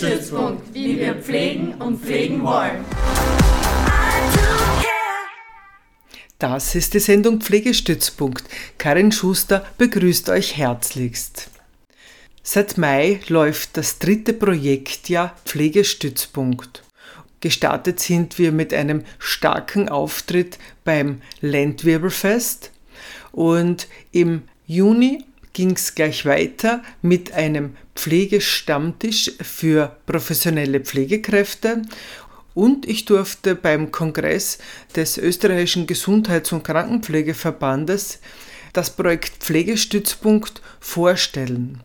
Pflegestützpunkt, wie wir pflegen und pflegen wollen. Das ist die Sendung Pflegestützpunkt. Karin Schuster begrüßt euch herzlichst. Seit Mai läuft das dritte Projektjahr Pflegestützpunkt. Gestartet sind wir mit einem starken Auftritt beim Landwirbelfest und im Juni ging es gleich weiter mit einem Pflegestammtisch für professionelle Pflegekräfte und ich durfte beim Kongress des österreichischen Gesundheits- und Krankenpflegeverbandes das Projekt Pflegestützpunkt vorstellen.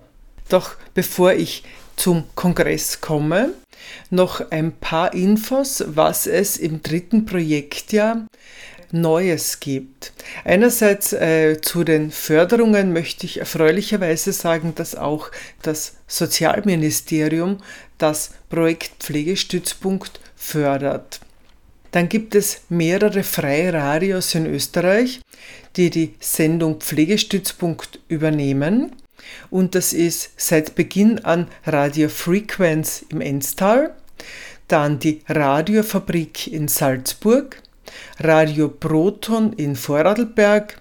Doch bevor ich zum Kongress komme, noch ein paar Infos, was es im dritten Projektjahr Neues gibt. Einerseits äh, zu den Förderungen möchte ich erfreulicherweise sagen, dass auch das Sozialministerium das Projekt Pflegestützpunkt fördert. Dann gibt es mehrere freie Radios in Österreich, die die Sendung Pflegestützpunkt übernehmen. Und das ist seit Beginn an Radio Frequenz im Enstal, dann die Radiofabrik in Salzburg, Radio Proton in Vorarlberg,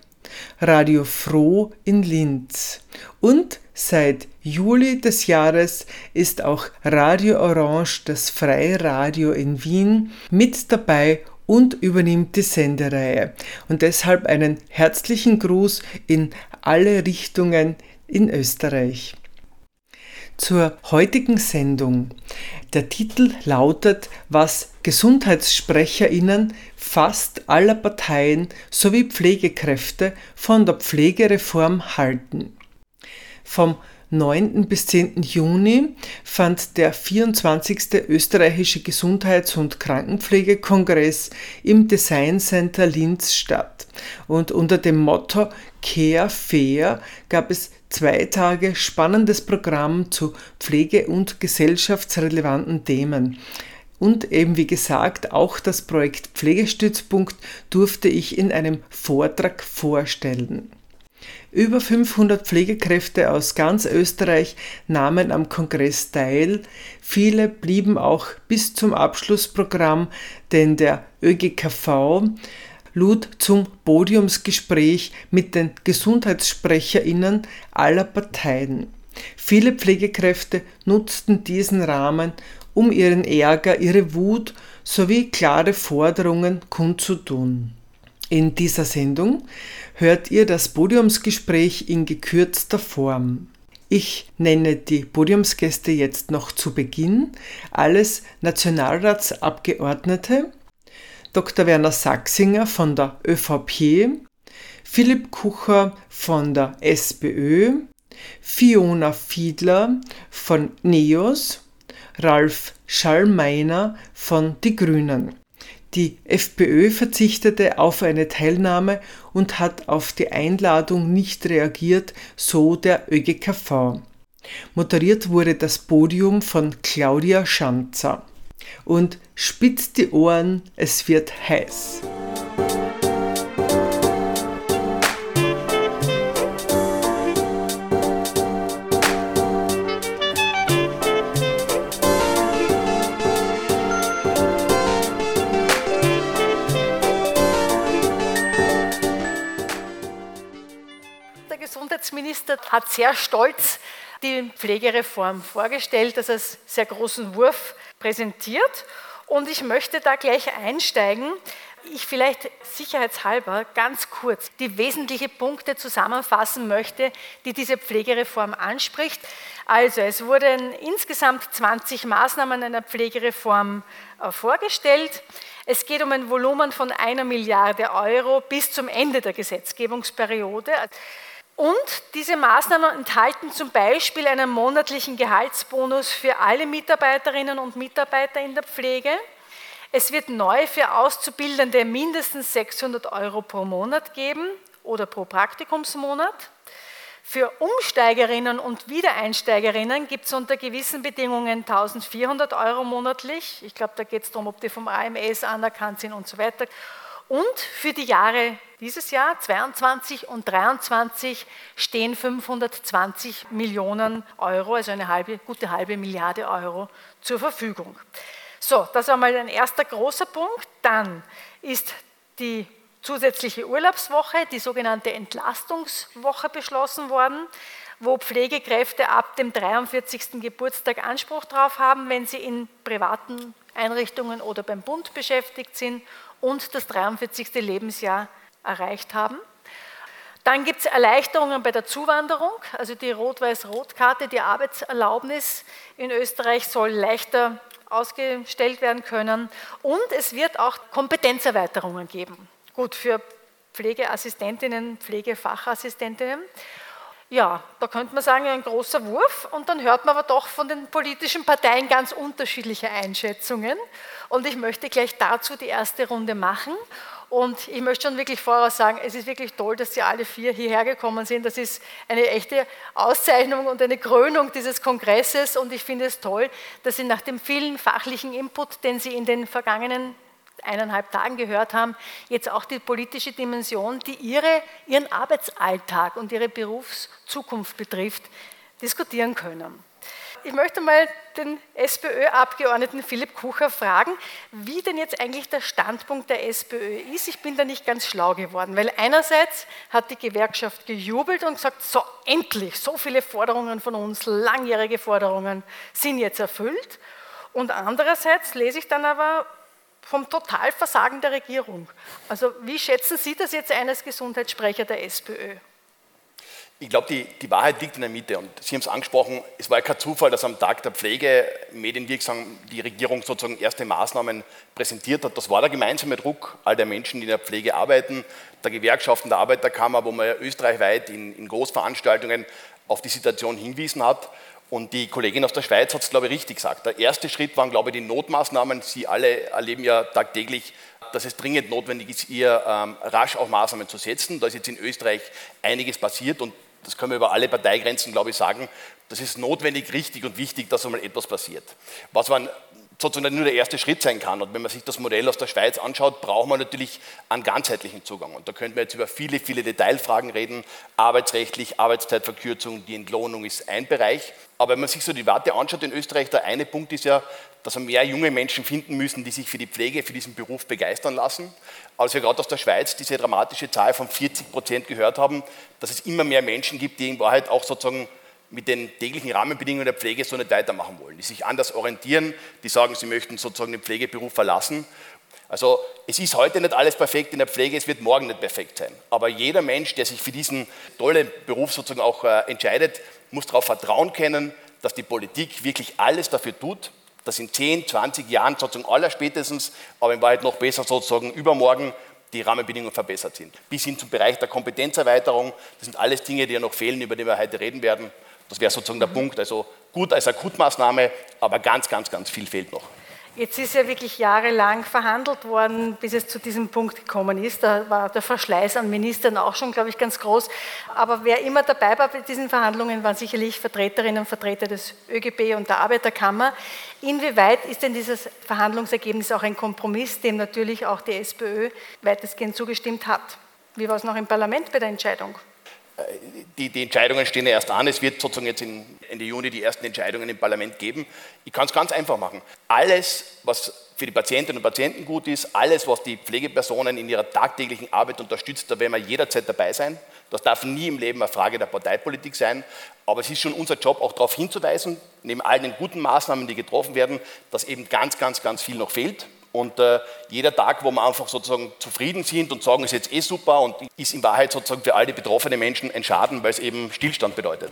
Radio Froh in Linz. Und seit Juli des Jahres ist auch Radio Orange, das freie Radio in Wien, mit dabei und übernimmt die Sendereihe. Und deshalb einen herzlichen Gruß in alle Richtungen in Österreich. Zur heutigen Sendung. Der Titel lautet, was Gesundheitssprecherinnen fast aller Parteien sowie Pflegekräfte von der Pflegereform halten. Vom 9. bis 10. Juni fand der 24. österreichische Gesundheits- und Krankenpflegekongress im Design Center Linz statt. Und unter dem Motto Care Fair gab es zwei Tage spannendes Programm zu Pflege- und gesellschaftsrelevanten Themen. Und eben wie gesagt, auch das Projekt Pflegestützpunkt durfte ich in einem Vortrag vorstellen. Über 500 Pflegekräfte aus ganz Österreich nahmen am Kongress teil. Viele blieben auch bis zum Abschlussprogramm, denn der ÖGKV lud zum Podiumsgespräch mit den Gesundheitssprecherinnen aller Parteien. Viele Pflegekräfte nutzten diesen Rahmen, um ihren Ärger, ihre Wut sowie klare Forderungen kundzutun. In dieser Sendung hört ihr das Podiumsgespräch in gekürzter Form. Ich nenne die Podiumsgäste jetzt noch zu Beginn. Alles Nationalratsabgeordnete. Dr. Werner Sachsinger von der ÖVP, Philipp Kucher von der SPÖ, Fiona Fiedler von NEOS, Ralf Schallmeiner von Die Grünen. Die FPÖ verzichtete auf eine Teilnahme und hat auf die Einladung nicht reagiert, so der ÖGKV. Moderiert wurde das Podium von Claudia Schanzer. Und spitzt die Ohren, es wird heiß. Der Gesundheitsminister hat sehr stolz die Pflegereform vorgestellt, das als sehr großen Wurf präsentiert. Und ich möchte da gleich einsteigen. Ich vielleicht sicherheitshalber ganz kurz die wesentlichen Punkte zusammenfassen möchte, die diese Pflegereform anspricht. Also es wurden insgesamt 20 Maßnahmen einer Pflegereform äh, vorgestellt. Es geht um ein Volumen von einer Milliarde Euro bis zum Ende der Gesetzgebungsperiode. Und diese Maßnahmen enthalten zum Beispiel einen monatlichen Gehaltsbonus für alle Mitarbeiterinnen und Mitarbeiter in der Pflege. Es wird neu für Auszubildende mindestens 600 Euro pro Monat geben oder pro Praktikumsmonat. Für Umsteigerinnen und Wiedereinsteigerinnen gibt es unter gewissen Bedingungen 1400 Euro monatlich. Ich glaube, da geht es darum, ob die vom AMS anerkannt sind und so weiter. Und für die Jahre dieses Jahr, 22 und 23, stehen 520 Millionen Euro, also eine halbe, gute halbe Milliarde Euro zur Verfügung. So, das war mal ein erster großer Punkt. Dann ist die zusätzliche Urlaubswoche, die sogenannte Entlastungswoche beschlossen worden, wo Pflegekräfte ab dem 43. Geburtstag Anspruch darauf haben, wenn sie in privaten Einrichtungen oder beim Bund beschäftigt sind und das 43. Lebensjahr erreicht haben. Dann gibt es Erleichterungen bei der Zuwanderung, also die Rot-Weiß-Rot-Karte, die Arbeitserlaubnis in Österreich soll leichter ausgestellt werden können und es wird auch Kompetenzerweiterungen geben. Gut, für Pflegeassistentinnen, Pflegefachassistentinnen. Ja, da könnte man sagen, ein großer Wurf und dann hört man aber doch von den politischen Parteien ganz unterschiedliche Einschätzungen. Und ich möchte gleich dazu die erste Runde machen. Und ich möchte schon wirklich voraus sagen, es ist wirklich toll, dass Sie alle vier hierher gekommen sind. Das ist eine echte Auszeichnung und eine Krönung dieses Kongresses. Und ich finde es toll, dass Sie nach dem vielen fachlichen Input, den Sie in den vergangenen eineinhalb Tagen gehört haben, jetzt auch die politische Dimension, die ihre, ihren Arbeitsalltag und ihre Berufszukunft betrifft, diskutieren können. Ich möchte mal den SPÖ-Abgeordneten Philipp Kucher fragen, wie denn jetzt eigentlich der Standpunkt der SPÖ ist. Ich bin da nicht ganz schlau geworden, weil einerseits hat die Gewerkschaft gejubelt und gesagt, so endlich, so viele Forderungen von uns, langjährige Forderungen sind jetzt erfüllt. Und andererseits lese ich dann aber vom Totalversagen der Regierung. Also wie schätzen Sie das jetzt ein als Gesundheitssprecher der SPÖ? Ich glaube, die, die Wahrheit liegt in der Mitte und Sie haben es angesprochen, es war ja kein Zufall, dass am Tag der Pflege medienwirksam die Regierung sozusagen erste Maßnahmen präsentiert hat. Das war der gemeinsame Druck all der Menschen, die in der Pflege arbeiten, der Gewerkschaften, der Arbeiterkammer, wo man ja österreichweit in, in Großveranstaltungen auf die Situation hingewiesen hat. Und die Kollegin aus der Schweiz hat es, glaube ich, richtig gesagt. Der erste Schritt waren, glaube ich, die Notmaßnahmen. Sie alle erleben ja tagtäglich, dass es dringend notwendig ist, hier ähm, rasch auch Maßnahmen zu setzen. Da ist jetzt in Österreich einiges passiert und das können wir über alle Parteigrenzen, glaube ich, sagen. Das ist notwendig, richtig und wichtig, dass einmal etwas passiert. Was man sozusagen nur der erste Schritt sein kann. Und wenn man sich das Modell aus der Schweiz anschaut, braucht man natürlich einen ganzheitlichen Zugang. Und da könnten wir jetzt über viele, viele Detailfragen reden. Arbeitsrechtlich, Arbeitszeitverkürzung, die Entlohnung ist ein Bereich. Aber wenn man sich so die Werte anschaut in Österreich, der eine Punkt ist ja, dass wir mehr junge Menschen finden müssen, die sich für die Pflege, für diesen Beruf begeistern lassen. Als wir gerade aus der Schweiz diese dramatische Zahl von 40 Prozent gehört haben, dass es immer mehr Menschen gibt, die in Wahrheit auch sozusagen mit den täglichen Rahmenbedingungen der Pflege so nicht weitermachen wollen, die sich anders orientieren, die sagen, sie möchten sozusagen den Pflegeberuf verlassen. Also es ist heute nicht alles perfekt in der Pflege, es wird morgen nicht perfekt sein. Aber jeder Mensch, der sich für diesen tollen Beruf sozusagen auch äh, entscheidet, muss darauf vertrauen können, dass die Politik wirklich alles dafür tut, dass in 10, 20 Jahren sozusagen allerspätestens, aber in Wahrheit noch besser sozusagen übermorgen die Rahmenbedingungen verbessert sind. Bis hin zum Bereich der Kompetenzerweiterung, das sind alles Dinge, die ja noch fehlen, über die wir heute reden werden. Das wäre sozusagen der Punkt. Also gut als Akutmaßnahme, aber ganz, ganz, ganz viel fehlt noch. Jetzt ist ja wirklich jahrelang verhandelt worden, bis es zu diesem Punkt gekommen ist. Da war der Verschleiß an Ministern auch schon, glaube ich, ganz groß. Aber wer immer dabei war bei diesen Verhandlungen, waren sicherlich Vertreterinnen und Vertreter des ÖGB und der Arbeiterkammer. Inwieweit ist denn dieses Verhandlungsergebnis auch ein Kompromiss, dem natürlich auch die SPÖ weitestgehend zugestimmt hat? Wie war es noch im Parlament bei der Entscheidung? Die, die, Entscheidungen stehen ja erst an. Es wird sozusagen jetzt Ende Juni die ersten Entscheidungen im Parlament geben. Ich kann es ganz einfach machen. Alles, was für die Patientinnen und Patienten gut ist, alles, was die Pflegepersonen in ihrer tagtäglichen Arbeit unterstützt, da werden wir jederzeit dabei sein. Das darf nie im Leben eine Frage der Parteipolitik sein. Aber es ist schon unser Job, auch darauf hinzuweisen, neben all den guten Maßnahmen, die getroffen werden, dass eben ganz, ganz, ganz viel noch fehlt. Und äh, jeder Tag, wo wir einfach sozusagen zufrieden sind und sagen, ist jetzt eh super und ist in Wahrheit sozusagen für all die betroffenen Menschen ein Schaden, weil es eben Stillstand bedeutet.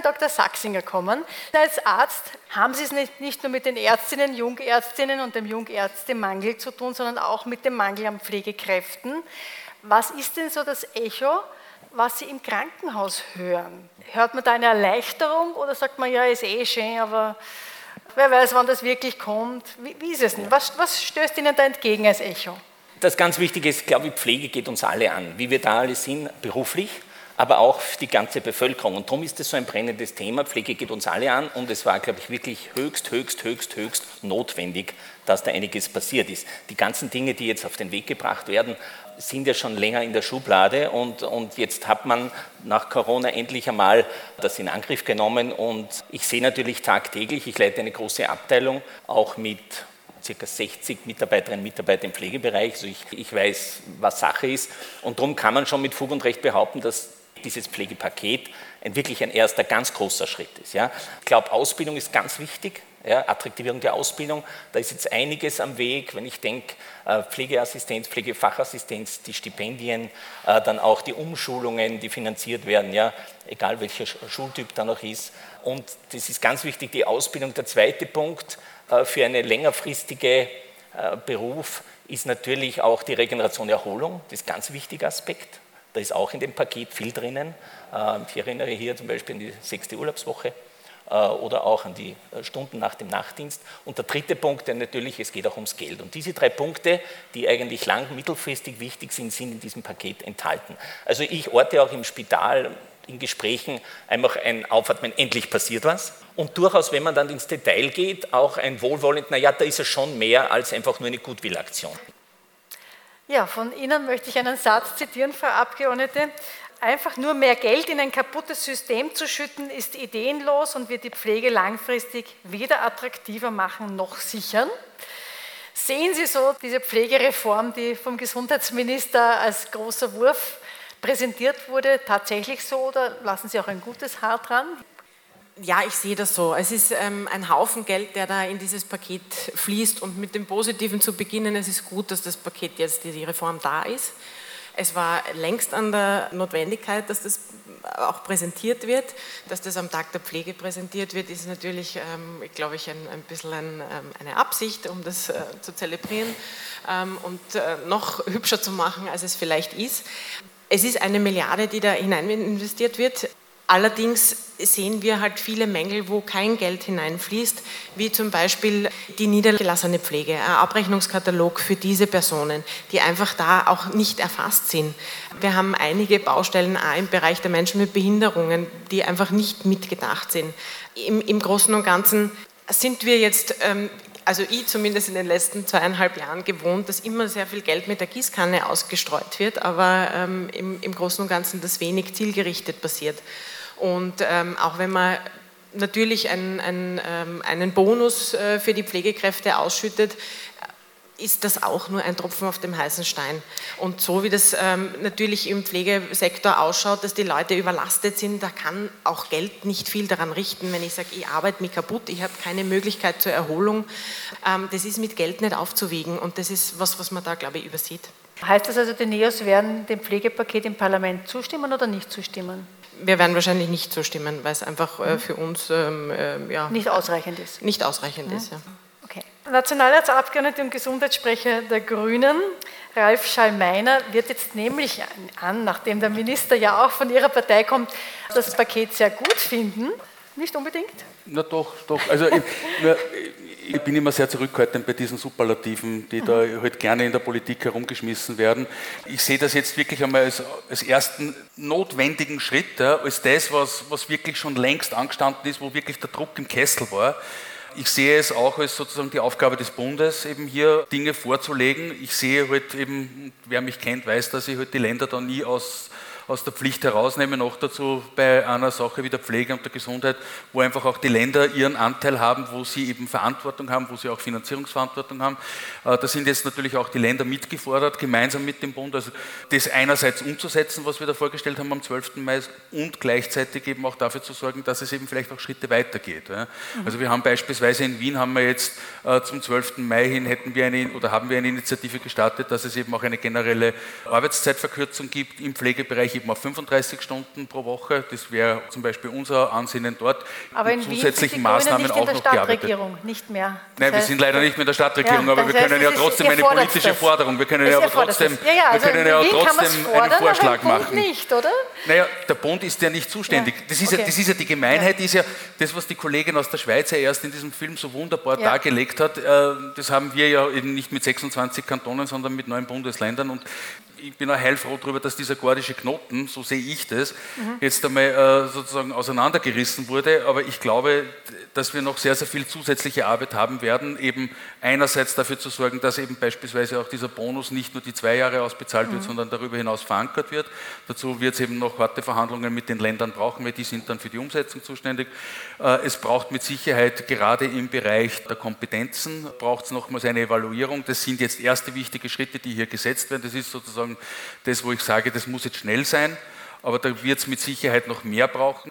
Dr. Sachsinger kommen. Als Arzt haben Sie es nicht, nicht nur mit den Ärztinnen, Jungärztinnen und dem Jungärztemangel zu tun, sondern auch mit dem Mangel an Pflegekräften. Was ist denn so das Echo, was Sie im Krankenhaus hören? Hört man da eine Erleichterung oder sagt man, ja, ist eh schön, aber wer weiß, wann das wirklich kommt? Wie, wie ist es denn? Was, was stößt Ihnen da entgegen als Echo? Das ganz Wichtige ist, glaube ich, Pflege geht uns alle an, wie wir da alle sind, beruflich, aber auch die ganze Bevölkerung. Und darum ist es so ein brennendes Thema. Pflege geht uns alle an und es war, glaube ich, wirklich höchst, höchst, höchst, höchst notwendig, dass da einiges passiert ist. Die ganzen Dinge, die jetzt auf den Weg gebracht werden, sind ja schon länger in der Schublade und, und jetzt hat man nach Corona endlich einmal das in Angriff genommen und ich sehe natürlich tagtäglich, ich leite eine große Abteilung, auch mit ca. 60 Mitarbeiterinnen und Mitarbeiter im Pflegebereich. Also ich, ich weiß, was Sache ist. Und darum kann man schon mit Fug und Recht behaupten, dass dieses Pflegepaket ein, wirklich ein erster ganz großer Schritt ist. Ja. Ich glaube, Ausbildung ist ganz wichtig. Ja, Attraktivierung der Ausbildung, da ist jetzt einiges am Weg, wenn ich denke, äh, Pflegeassistenz, Pflegefachassistenz, die Stipendien, äh, dann auch die Umschulungen, die finanziert werden, ja, egal welcher Schultyp da noch ist. Und das ist ganz wichtig, die Ausbildung. Der zweite Punkt äh, für einen längerfristigen Beruf ist natürlich auch die Regeneration Erholung, das ist ein ganz wichtiger Aspekt. Da ist auch in dem Paket viel drinnen. Ich erinnere hier zum Beispiel an die sechste Urlaubswoche oder auch an die Stunden nach dem Nachtdienst. Und der dritte Punkt, denn natürlich, es geht auch ums Geld. Und diese drei Punkte, die eigentlich lang, mittelfristig wichtig sind, sind in diesem Paket enthalten. Also ich orte auch im Spital in Gesprächen einfach ein Aufatmen, endlich passiert was. Und durchaus, wenn man dann ins Detail geht, auch ein wohlwollend, naja, da ist es schon mehr als einfach nur eine Gutwillaktion. Ja, von Ihnen möchte ich einen Satz zitieren, Frau Abgeordnete. Einfach nur mehr Geld in ein kaputtes System zu schütten, ist ideenlos und wird die Pflege langfristig weder attraktiver machen noch sichern. Sehen Sie so diese Pflegereform, die vom Gesundheitsminister als großer Wurf präsentiert wurde, tatsächlich so oder lassen Sie auch ein gutes Haar dran? Ja, ich sehe das so. Es ist ähm, ein Haufen Geld, der da in dieses Paket fließt. Und mit dem Positiven zu beginnen, es ist gut, dass das Paket jetzt, die Reform da ist. Es war längst an der Notwendigkeit, dass das auch präsentiert wird. Dass das am Tag der Pflege präsentiert wird, ist natürlich, ähm, glaube ich, ein, ein bisschen ein, ähm, eine Absicht, um das äh, zu zelebrieren ähm, und äh, noch hübscher zu machen, als es vielleicht ist. Es ist eine Milliarde, die da hinein investiert wird. Allerdings sehen wir halt viele Mängel, wo kein Geld hineinfließt, wie zum Beispiel die niedergelassene Pflege, ein Abrechnungskatalog für diese Personen, die einfach da auch nicht erfasst sind. Wir haben einige Baustellen auch im Bereich der Menschen mit Behinderungen, die einfach nicht mitgedacht sind. Im, im Großen und Ganzen sind wir jetzt ähm, also ich zumindest in den letzten zweieinhalb Jahren gewohnt, dass immer sehr viel Geld mit der Gießkanne ausgestreut wird, aber ähm, im, im, Großen und Ganzen das wenig zielgerichtet passiert. Und ähm, auch wenn man natürlich ein, ein, ähm, einen Bonus äh, für die Pflegekräfte ausschüttet, ist das auch nur ein Tropfen auf dem heißen Stein. Und so wie das ähm, natürlich im Pflegesektor ausschaut, dass die Leute überlastet sind, da kann auch Geld nicht viel daran richten. Wenn ich sage, ich arbeite mich kaputt, ich habe keine Möglichkeit zur Erholung, ähm, das ist mit Geld nicht aufzuwiegen. Und das ist was, was man da, glaube ich, übersieht. Heißt das also, die NEOS werden dem Pflegepaket im Parlament zustimmen oder nicht zustimmen? Wir werden wahrscheinlich nicht zustimmen, weil es einfach äh, für uns ähm, äh, ja, nicht ausreichend ist. Nicht ausreichend ja. ist, ja. Nationalratsabgeordnete und Gesundheitssprecher der Grünen, Ralf Schallmeiner, wird jetzt nämlich an, nachdem der Minister ja auch von Ihrer Partei kommt, das Paket sehr gut finden. Nicht unbedingt? Na doch, doch. Also ich, ich bin immer sehr zurückhaltend bei diesen Superlativen, die da halt gerne in der Politik herumgeschmissen werden. Ich sehe das jetzt wirklich einmal als, als ersten notwendigen Schritt, ja, als das, was, was wirklich schon längst angestanden ist, wo wirklich der Druck im Kessel war. Ich sehe es auch als sozusagen die Aufgabe des Bundes, eben hier Dinge vorzulegen. Ich sehe halt eben, wer mich kennt, weiß, dass ich halt die Länder da nie aus aus der Pflicht herausnehmen, noch dazu bei einer Sache wie der Pflege und der Gesundheit, wo einfach auch die Länder ihren Anteil haben, wo sie eben Verantwortung haben, wo sie auch Finanzierungsverantwortung haben. Äh, da sind jetzt natürlich auch die Länder mitgefordert, gemeinsam mit dem Bund, also das einerseits umzusetzen, was wir da vorgestellt haben am 12. Mai und gleichzeitig eben auch dafür zu sorgen, dass es eben vielleicht auch Schritte weitergeht. Mhm. Also wir haben beispielsweise in Wien haben wir jetzt äh, zum 12. Mai hin hätten wir eine oder haben wir eine Initiative gestartet, dass es eben auch eine generelle Arbeitszeitverkürzung gibt im Pflegebereich Österreich eben auf 35 Stunden pro Woche. Das wäre zum Beispiel unser Ansinnen dort. Aber in Wien zusätzlichen sind die Grünen Maßnahmen nicht in auch der noch gearbeitet. Stadtregierung, nicht mehr. Das Nein, wir heißt- sind leider nicht mehr in der Stadtregierung, Ja, aber wir das heißt, können ja trotzdem eine politische das. Forderung, wir können ja aber trotzdem. Ja, ja, also wir können in ja Wien trotzdem einen fordern, Vorschlag aber Bund machen. nicht, oder? Naja, der Bund ist ja nicht zuständig. Ja, Das, ist ja, okay. das ist ja die Gemeinheit, ist ja das, was die Kollegin aus der Schweiz ja erst in diesem Film so wunderbar Ja. dargelegt hat. Äh, Das haben wir ja eben nicht mit 26 Kantonen, sondern mit neun Bundesländern. Und ich bin auch heilfroh darüber, dass dieser gordische Knoten, so sehe ich das, Mhm. jetzt einmal äh, sozusagen auseinandergerissen wurde. Aber ich glaube, dass wir noch sehr, sehr viel zusätzliche Arbeit haben werden, eben einerseits dafür zu sorgen, dass eben beispielsweise auch dieser Bonus nicht nur die zwei Jahre ausbezahlt wird, Mhm. sondern darüber hinaus verankert wird. Dazu wird es eben noch harte Verhandlungen mit den Ländern brauchen, weil die sind dann für die Umsetzung zuständig. Äh, Es braucht mit Sicherheit gerade im Bereich der Kompetenzen, braucht es nochmals eine Evaluierung. Das sind jetzt erste wichtige Schritte, die hier gesetzt werden. Das ist sozusagen das, wo ich sage, das muss jetzt schnell sein, aber da wird es mit Sicherheit noch mehr brauchen.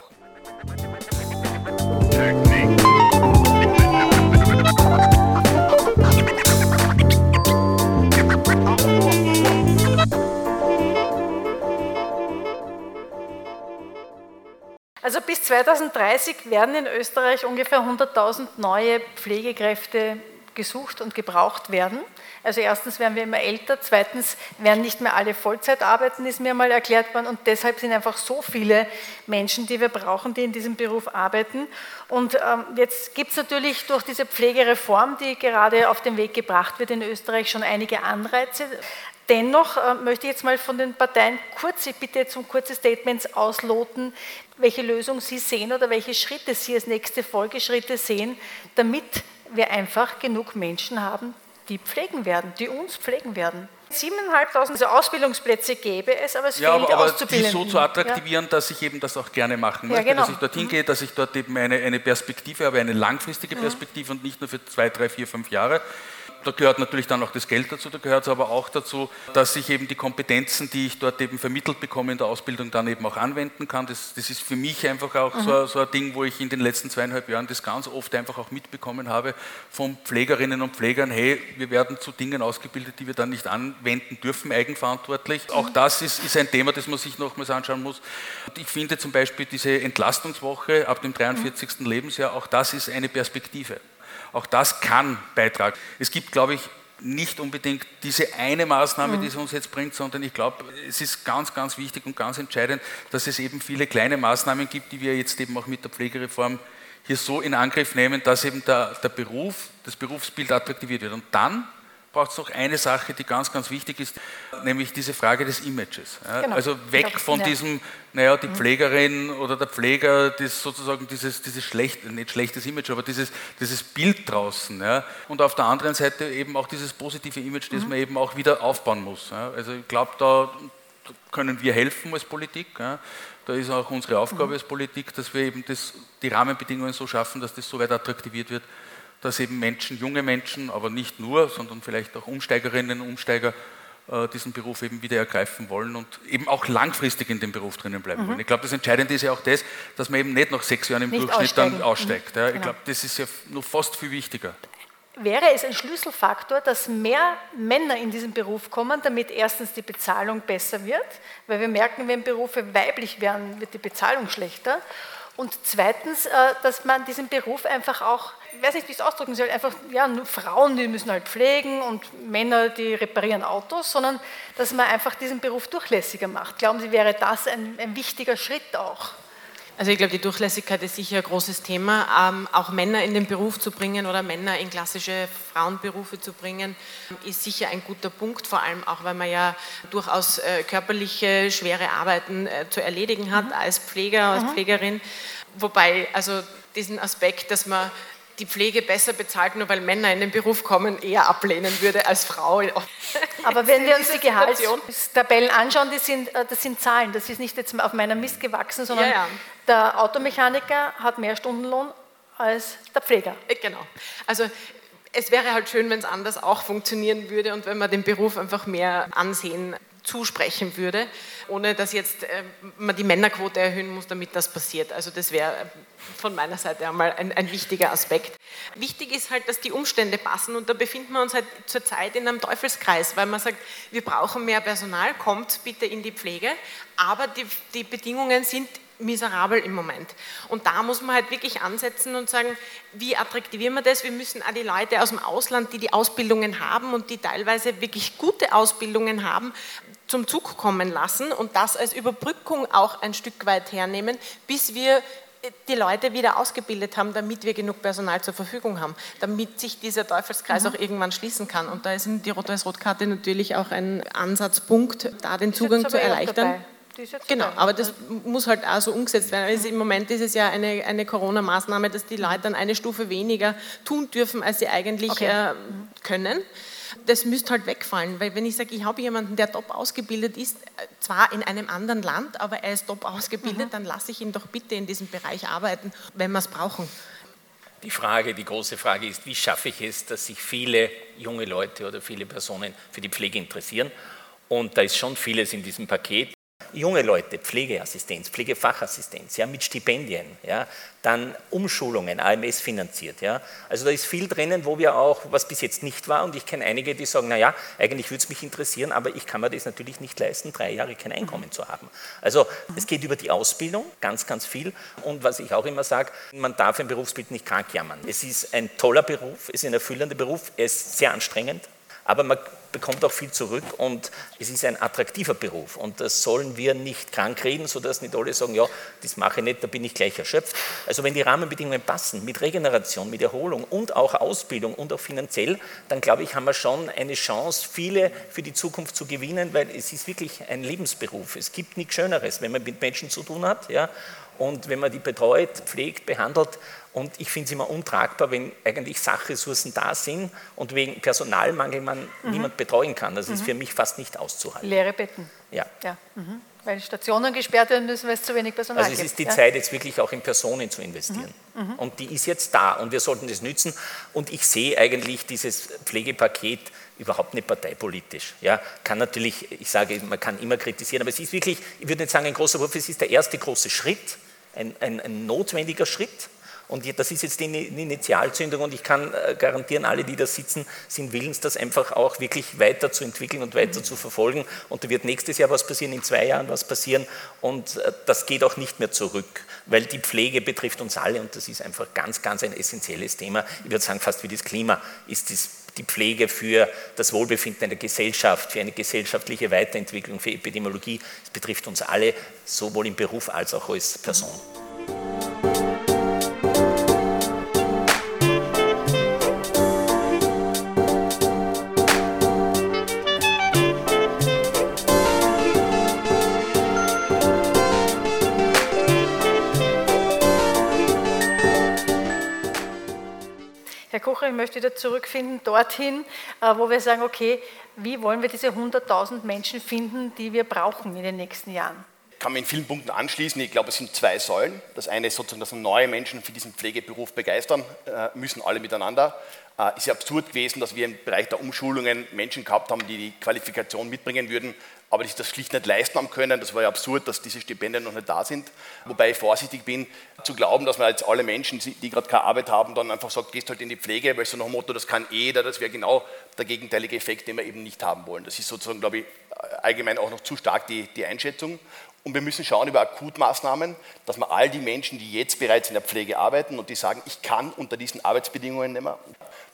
Also bis 2030 werden in Österreich ungefähr 100.000 neue Pflegekräfte gesucht und gebraucht werden. Also erstens werden wir immer älter, zweitens werden nicht mehr alle Vollzeit arbeiten, ist mir mal erklärt worden und deshalb sind einfach so viele Menschen, die wir brauchen, die in diesem Beruf arbeiten. Und ähm, jetzt gibt es natürlich durch diese Pflegereform, die gerade auf den Weg gebracht wird in Österreich, schon einige Anreize. Dennoch äh, möchte ich jetzt mal von den Parteien kurz, ich bitte jetzt um kurze Statements ausloten, welche Lösung Sie sehen oder welche Schritte Sie als nächste Folgeschritte sehen, damit wir einfach genug Menschen haben, die pflegen werden, die uns pflegen werden. 7.500 also Ausbildungsplätze gäbe es, aber es Ja, fehlt aber, aber die so zu attraktivieren, dass ich eben das auch gerne machen Ja, möchte, genau. dass ich dorthin gehe, dass ich dort eben eine, eine Perspektive habe, eine langfristige Mhm. Perspektive und nicht nur für zwei, drei, vier, fünf Jahre. Da gehört natürlich dann auch das Geld dazu, da gehört es aber auch dazu, dass ich eben die Kompetenzen, die ich dort eben vermittelt bekomme in der Ausbildung, dann eben auch anwenden kann. Das, das ist für mich einfach auch Mhm. so, so ein Ding, wo ich in den letzten zweieinhalb Jahren das ganz oft einfach auch mitbekommen habe von Pflegerinnen und Pflegern, hey, wir werden zu Dingen ausgebildet, die wir dann nicht anwenden dürfen, eigenverantwortlich. Auch das ist, ist ein Thema, das man sich nochmals anschauen muss. Und ich finde zum Beispiel diese Entlastungswoche ab dem 43. Lebensjahr, auch das ist eine Perspektive. Auch das kann beitragen. Es gibt, glaube ich, nicht unbedingt diese eine Maßnahme, die es uns jetzt bringt, sondern ich glaube, es ist ganz, ganz wichtig und ganz entscheidend, dass es eben viele kleine Maßnahmen gibt, die wir jetzt eben auch mit der Pflegereform hier so in Angriff nehmen, dass eben der, der Beruf, das Berufsbild attraktiviert wird. Und dann braucht es noch eine Sache, die ganz, ganz wichtig ist, nämlich diese Frage des Images. Ja, Genau. Also weg Ja. von Ja. diesem, naja, die Pflegerin oder der Pfleger, das sozusagen dieses, dieses schlecht, nicht schlechtes Image, aber dieses, dieses Bild draußen. Ja. Und auf der anderen Seite eben auch dieses positive Image, das man eben auch wieder aufbauen muss. Also ich glaube, da können wir helfen als Politik. Da ist auch unsere Aufgabe als Politik, dass wir eben das, die Rahmenbedingungen so schaffen, dass das so weit attraktiviert wird, dass eben Menschen, junge Menschen, aber nicht nur, sondern vielleicht auch Umsteigerinnen und Umsteiger äh, diesen Beruf eben wieder ergreifen wollen und eben auch langfristig in dem Beruf drinnen bleiben Mhm. wollen. Ich glaube, das Entscheidende ist ja auch das, dass man eben nicht nach sechs Jahren im Nicht Durchschnitt dann aussteigen. aussteigt. Mhm. Ja. Ich Genau. glaube, das ist ja noch fast viel wichtiger. Wäre es ein Schlüsselfaktor, dass mehr Männer in diesen Beruf kommen, damit erstens die Bezahlung besser wird, weil wir merken, wenn Berufe weiblich werden, wird die Bezahlung schlechter. Und zweitens, äh, dass man diesen Beruf einfach auch, weiß nicht, wie ich es ausdrücken soll, einfach, ja, Frauen, die müssen halt pflegen und Männer, die reparieren Autos, sondern dass man einfach diesen Beruf durchlässiger macht. Glauben Sie, wäre das ein, ein wichtiger Schritt auch? Also ich glaube, die Durchlässigkeit ist sicher ein großes Thema. Ähm, auch Männer in den Beruf zu bringen oder Männer in klassische Frauenberufe zu bringen, ist sicher ein guter Punkt, vor allem auch, weil man ja durchaus äh, körperliche, schwere Arbeiten äh, zu erledigen hat als Pfleger, als Pflegerin. Wobei, also diesen Aspekt, dass man die Pflege besser bezahlt, nur weil Männer in den Beruf kommen, eher ablehnen würde als Frau. Aber wenn wir uns die. Gehaltstabellen anschauen, die sind, äh, das sind Zahlen, das ist nicht jetzt auf meiner Mist gewachsen, sondern Ja, ja. der Automechaniker hat mehr Stundenlohn als der Pfleger. Äh, Genau. Also es wäre halt schön, wenn es anders auch funktionieren würde und wenn man den Beruf einfach mehr ansehen zusprechen würde, ohne dass jetzt äh, man die Männerquote erhöhen muss, damit das passiert. Also das wäre äh, von meiner Seite einmal ein, ein, wichtiger Aspekt. Wichtig ist halt, dass die Umstände passen und da befinden wir uns halt zurzeit in einem Teufelskreis, weil man sagt, wir brauchen mehr Personal, kommt bitte in die Pflege, aber die, die Bedingungen sind miserabel im Moment. Und da muss man halt wirklich ansetzen und sagen, wie attraktivieren wir das? Wir müssen auch die Leute aus dem Ausland, die die Ausbildungen haben und die teilweise wirklich gute Ausbildungen haben, zum Zug kommen lassen und das als Überbrückung auch ein Stück weit hernehmen, bis wir die Leute wieder ausgebildet haben, damit wir genug Personal zur Verfügung haben, damit sich dieser Teufelskreis mhm. auch irgendwann schließen kann. Und da ist die Rot-Weiß-Rot-Karte natürlich auch ein Ansatzpunkt, da den Zugang zu erleichtern. Genau, aber das muss halt auch so umgesetzt werden. Also Im Moment ist es ja eine, eine Corona-Maßnahme, dass die Leute dann eine Stufe weniger tun dürfen, als sie eigentlich okay. äh, können. Das müsste halt wegfallen, weil wenn ich sage, ich habe jemanden, der top ausgebildet ist, äh, zwar in einem anderen Land, aber er ist top ausgebildet, mhm. dann lasse ich ihn doch bitte in diesem Bereich arbeiten, wenn wir es brauchen. Die Frage, die große Frage ist, wie schaffe ich es, dass sich viele junge Leute oder viele Personen für die Pflege interessieren? Und da ist schon vieles in diesem Paket junge Leute, Pflegeassistenz, Pflegefachassistenz, ja, mit Stipendien, ja, dann Umschulungen, AMS finanziert. Ja. Also da ist viel drinnen, wo wir auch, was bis jetzt nicht war, und ich kenne einige, die sagen, naja, eigentlich würde es mich interessieren, aber ich kann mir das natürlich nicht leisten, drei Jahre kein Einkommen zu haben. Also es geht über die Ausbildung, ganz, ganz viel. Und was ich auch immer sage, man darf ein Berufsbild nicht krank jammern. Es ist ein toller Beruf, es ist ein erfüllender Beruf, er ist sehr anstrengend, aber man bekommt auch viel zurück und es ist ein attraktiver Beruf und das sollen wir nicht krank reden, sodass nicht alle sagen, ja, das mache ich nicht, da bin ich gleich erschöpft. Also wenn die Rahmenbedingungen passen, mit Regeneration, mit Erholung und auch Ausbildung und auch finanziell, dann glaube ich, haben wir schon eine Chance, viele für die Zukunft zu gewinnen, weil es ist wirklich ein Lebensberuf. Es gibt nichts Schöneres, wenn man mit Menschen zu tun hat, ja, und wenn man die betreut, pflegt, behandelt, und ich finde es immer untragbar, wenn eigentlich Sachressourcen da sind und wegen Personalmangel man mhm. niemand betreuen kann. Das mhm. ist für mich fast nicht auszuhalten. Leere Betten. Ja. ja. Mhm. Weil Stationen gesperrt werden müssen, weil es zu wenig Personal gibt. Also es ist die ja. Zeit, jetzt wirklich auch in Personen zu investieren. Mhm. Mhm. Und die ist jetzt da und wir sollten das nützen. Und ich sehe eigentlich dieses Pflegepaket überhaupt nicht parteipolitisch. Ja, kann natürlich, ich sage, man kann immer kritisieren, aber es ist wirklich, ich würde nicht sagen ein großer Wurf, es ist der erste große Schritt, ein, ein, ein notwendiger Schritt und das ist jetzt die Initialzündung und ich kann äh, garantieren, alle, die da sitzen, sind willens, das einfach auch wirklich weiterzuentwickeln und weiter zu verfolgen. Und da wird nächstes Jahr was passieren, in zwei Jahren was passieren und äh, das geht auch nicht mehr zurück, weil die Pflege betrifft uns alle und das ist einfach ganz, ganz ein essentielles Thema. Ich würde sagen, fast wie das Klima ist das die Pflege für das Wohlbefinden einer Gesellschaft, für eine gesellschaftliche Weiterentwicklung, für Epidemiologie. Es betrifft uns alle, sowohl im Beruf als auch als Person. Kocher, ich möchte wieder zurückfinden dorthin, äh, wo wir sagen, okay, wie wollen wir diese 100.000 Menschen finden, die wir brauchen in den nächsten Jahren? Ich kann mich in vielen Punkten anschließen. Ich glaube, es sind zwei Säulen. Das eine ist sozusagen, dass neue Menschen für diesen Pflegeberuf begeistern äh, müssen, alle miteinander. Es äh, ist ja absurd gewesen, dass wir im Bereich der Umschulungen Menschen gehabt haben, die die Qualifikation mitbringen würden, aber die das schlicht nicht leisten haben können. Das war ja absurd, dass diese Stipendien noch nicht da sind. Wobei ich vorsichtig bin, zu glauben, dass man jetzt alle Menschen, die gerade keine Arbeit haben, dann einfach sagt, gehst halt in die Pflege, weil so nach dem Motto, das kann eh jeder, das wäre genau der gegenteilige Effekt, den wir eben nicht haben wollen. Das ist sozusagen, glaube ich, allgemein auch noch zu stark die, die Einschätzung. Und wir müssen schauen über Akutmaßnahmen, dass wir all die Menschen, die jetzt bereits in der Pflege arbeiten und die sagen, ich kann unter diesen Arbeitsbedingungen nicht mehr,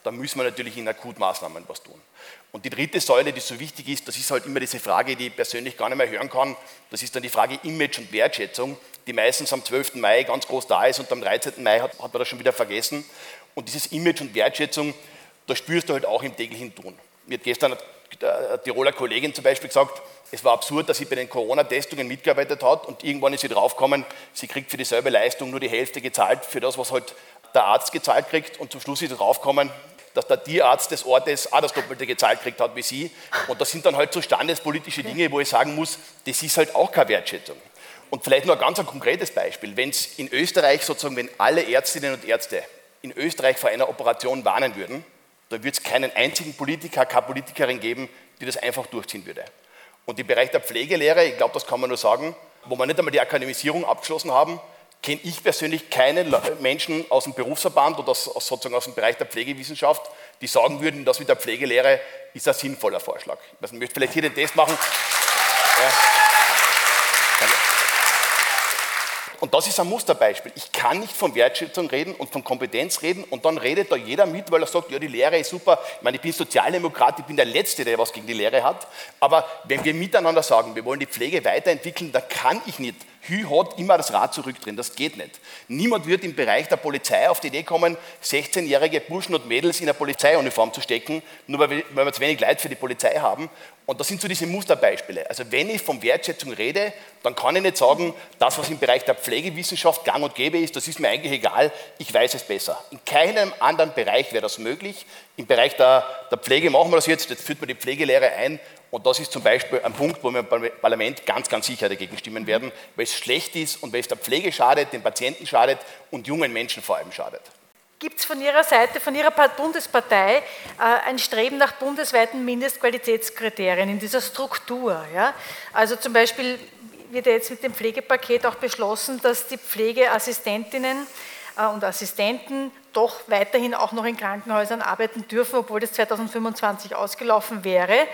dann müssen wir natürlich in Akutmaßnahmen was tun. Und die dritte Säule, die so wichtig ist, das ist halt immer diese Frage, die ich persönlich gar nicht mehr hören kann, das ist dann die Frage Image und Wertschätzung, die meistens am 12. Mai ganz groß da ist und am 13. Mai hat, hat man das schon wieder vergessen. Und dieses Image und Wertschätzung, das spürst du halt auch im täglichen Tun. Mir hat gestern eine Tiroler Kollegin zum Beispiel gesagt, es war absurd, dass sie bei den Corona-Testungen mitgearbeitet hat und irgendwann ist sie draufgekommen, sie kriegt für dieselbe Leistung nur die Hälfte gezahlt für das, was halt der Arzt gezahlt kriegt und zum Schluss ist sie draufgekommen, dass der Tierarzt des Ortes auch das Doppelte gezahlt gekriegt hat wie sie. Und das sind dann halt so standespolitische Dinge, wo ich sagen muss, das ist halt auch keine Wertschätzung. Und vielleicht nur ein ganz ein konkretes Beispiel. Wenn es in Österreich sozusagen, wenn alle Ärztinnen und Ärzte in Österreich vor einer Operation warnen würden, dann würde es keinen einzigen Politiker, keine Politikerin geben, die das einfach durchziehen würde. Und im Bereich der Pflegelehre, ich glaube, das kann man nur sagen, wo wir nicht einmal die Akademisierung abgeschlossen haben, kenne ich persönlich keinen Le- Menschen aus dem Berufsverband oder aus, sozusagen aus dem Bereich der Pflegewissenschaft, die sagen würden, das mit der Pflegelehre ist ein sinnvoller Vorschlag. Ich möchte vielleicht hier den Test machen. Ja. Und das ist ein Musterbeispiel. Ich kann nicht von Wertschätzung reden und von Kompetenz reden und dann redet da jeder mit, weil er sagt, ja, die Lehre ist super. Ich meine, ich bin Sozialdemokrat, ich bin der Letzte, der was gegen die Lehre hat. Aber wenn wir miteinander sagen, wir wollen die Pflege weiterentwickeln, dann kann ich nicht Hü hat immer das Rad zurückdrehen, das geht nicht. Niemand wird im Bereich der Polizei auf die Idee kommen, 16-jährige Burschen und Mädels in eine Polizeiuniform zu stecken, nur weil wir, zu wenig Leute für die Polizei haben. Und das sind so diese Musterbeispiele. Also wenn ich von Wertschätzung rede, dann kann ich nicht sagen, das, was im Bereich der Pflegewissenschaft gang und gäbe ist, das ist mir eigentlich egal, ich weiß es besser. In keinem anderen Bereich wäre das möglich. Im Bereich der, der Pflege machen wir das jetzt, jetzt führt man die Pflegelehre ein und das ist zum Beispiel ein Punkt, wo wir im Parlament ganz, ganz sicher dagegen stimmen werden, weil es schlecht ist und weil es der Pflege schadet, den Patienten schadet und jungen Menschen vor allem schadet. Gibt es von Ihrer Seite, von Ihrer Pa- Bundespartei, äh, ein Streben nach bundesweiten Mindestqualitätskriterien in dieser Struktur? Ja? Also zum Beispiel wird ja jetzt mit dem Pflegepaket auch beschlossen, dass die Pflegeassistentinnen äh, und Assistenten doch weiterhin auch noch in Krankenhäusern arbeiten dürfen, obwohl das 2025 ausgelaufen wäre.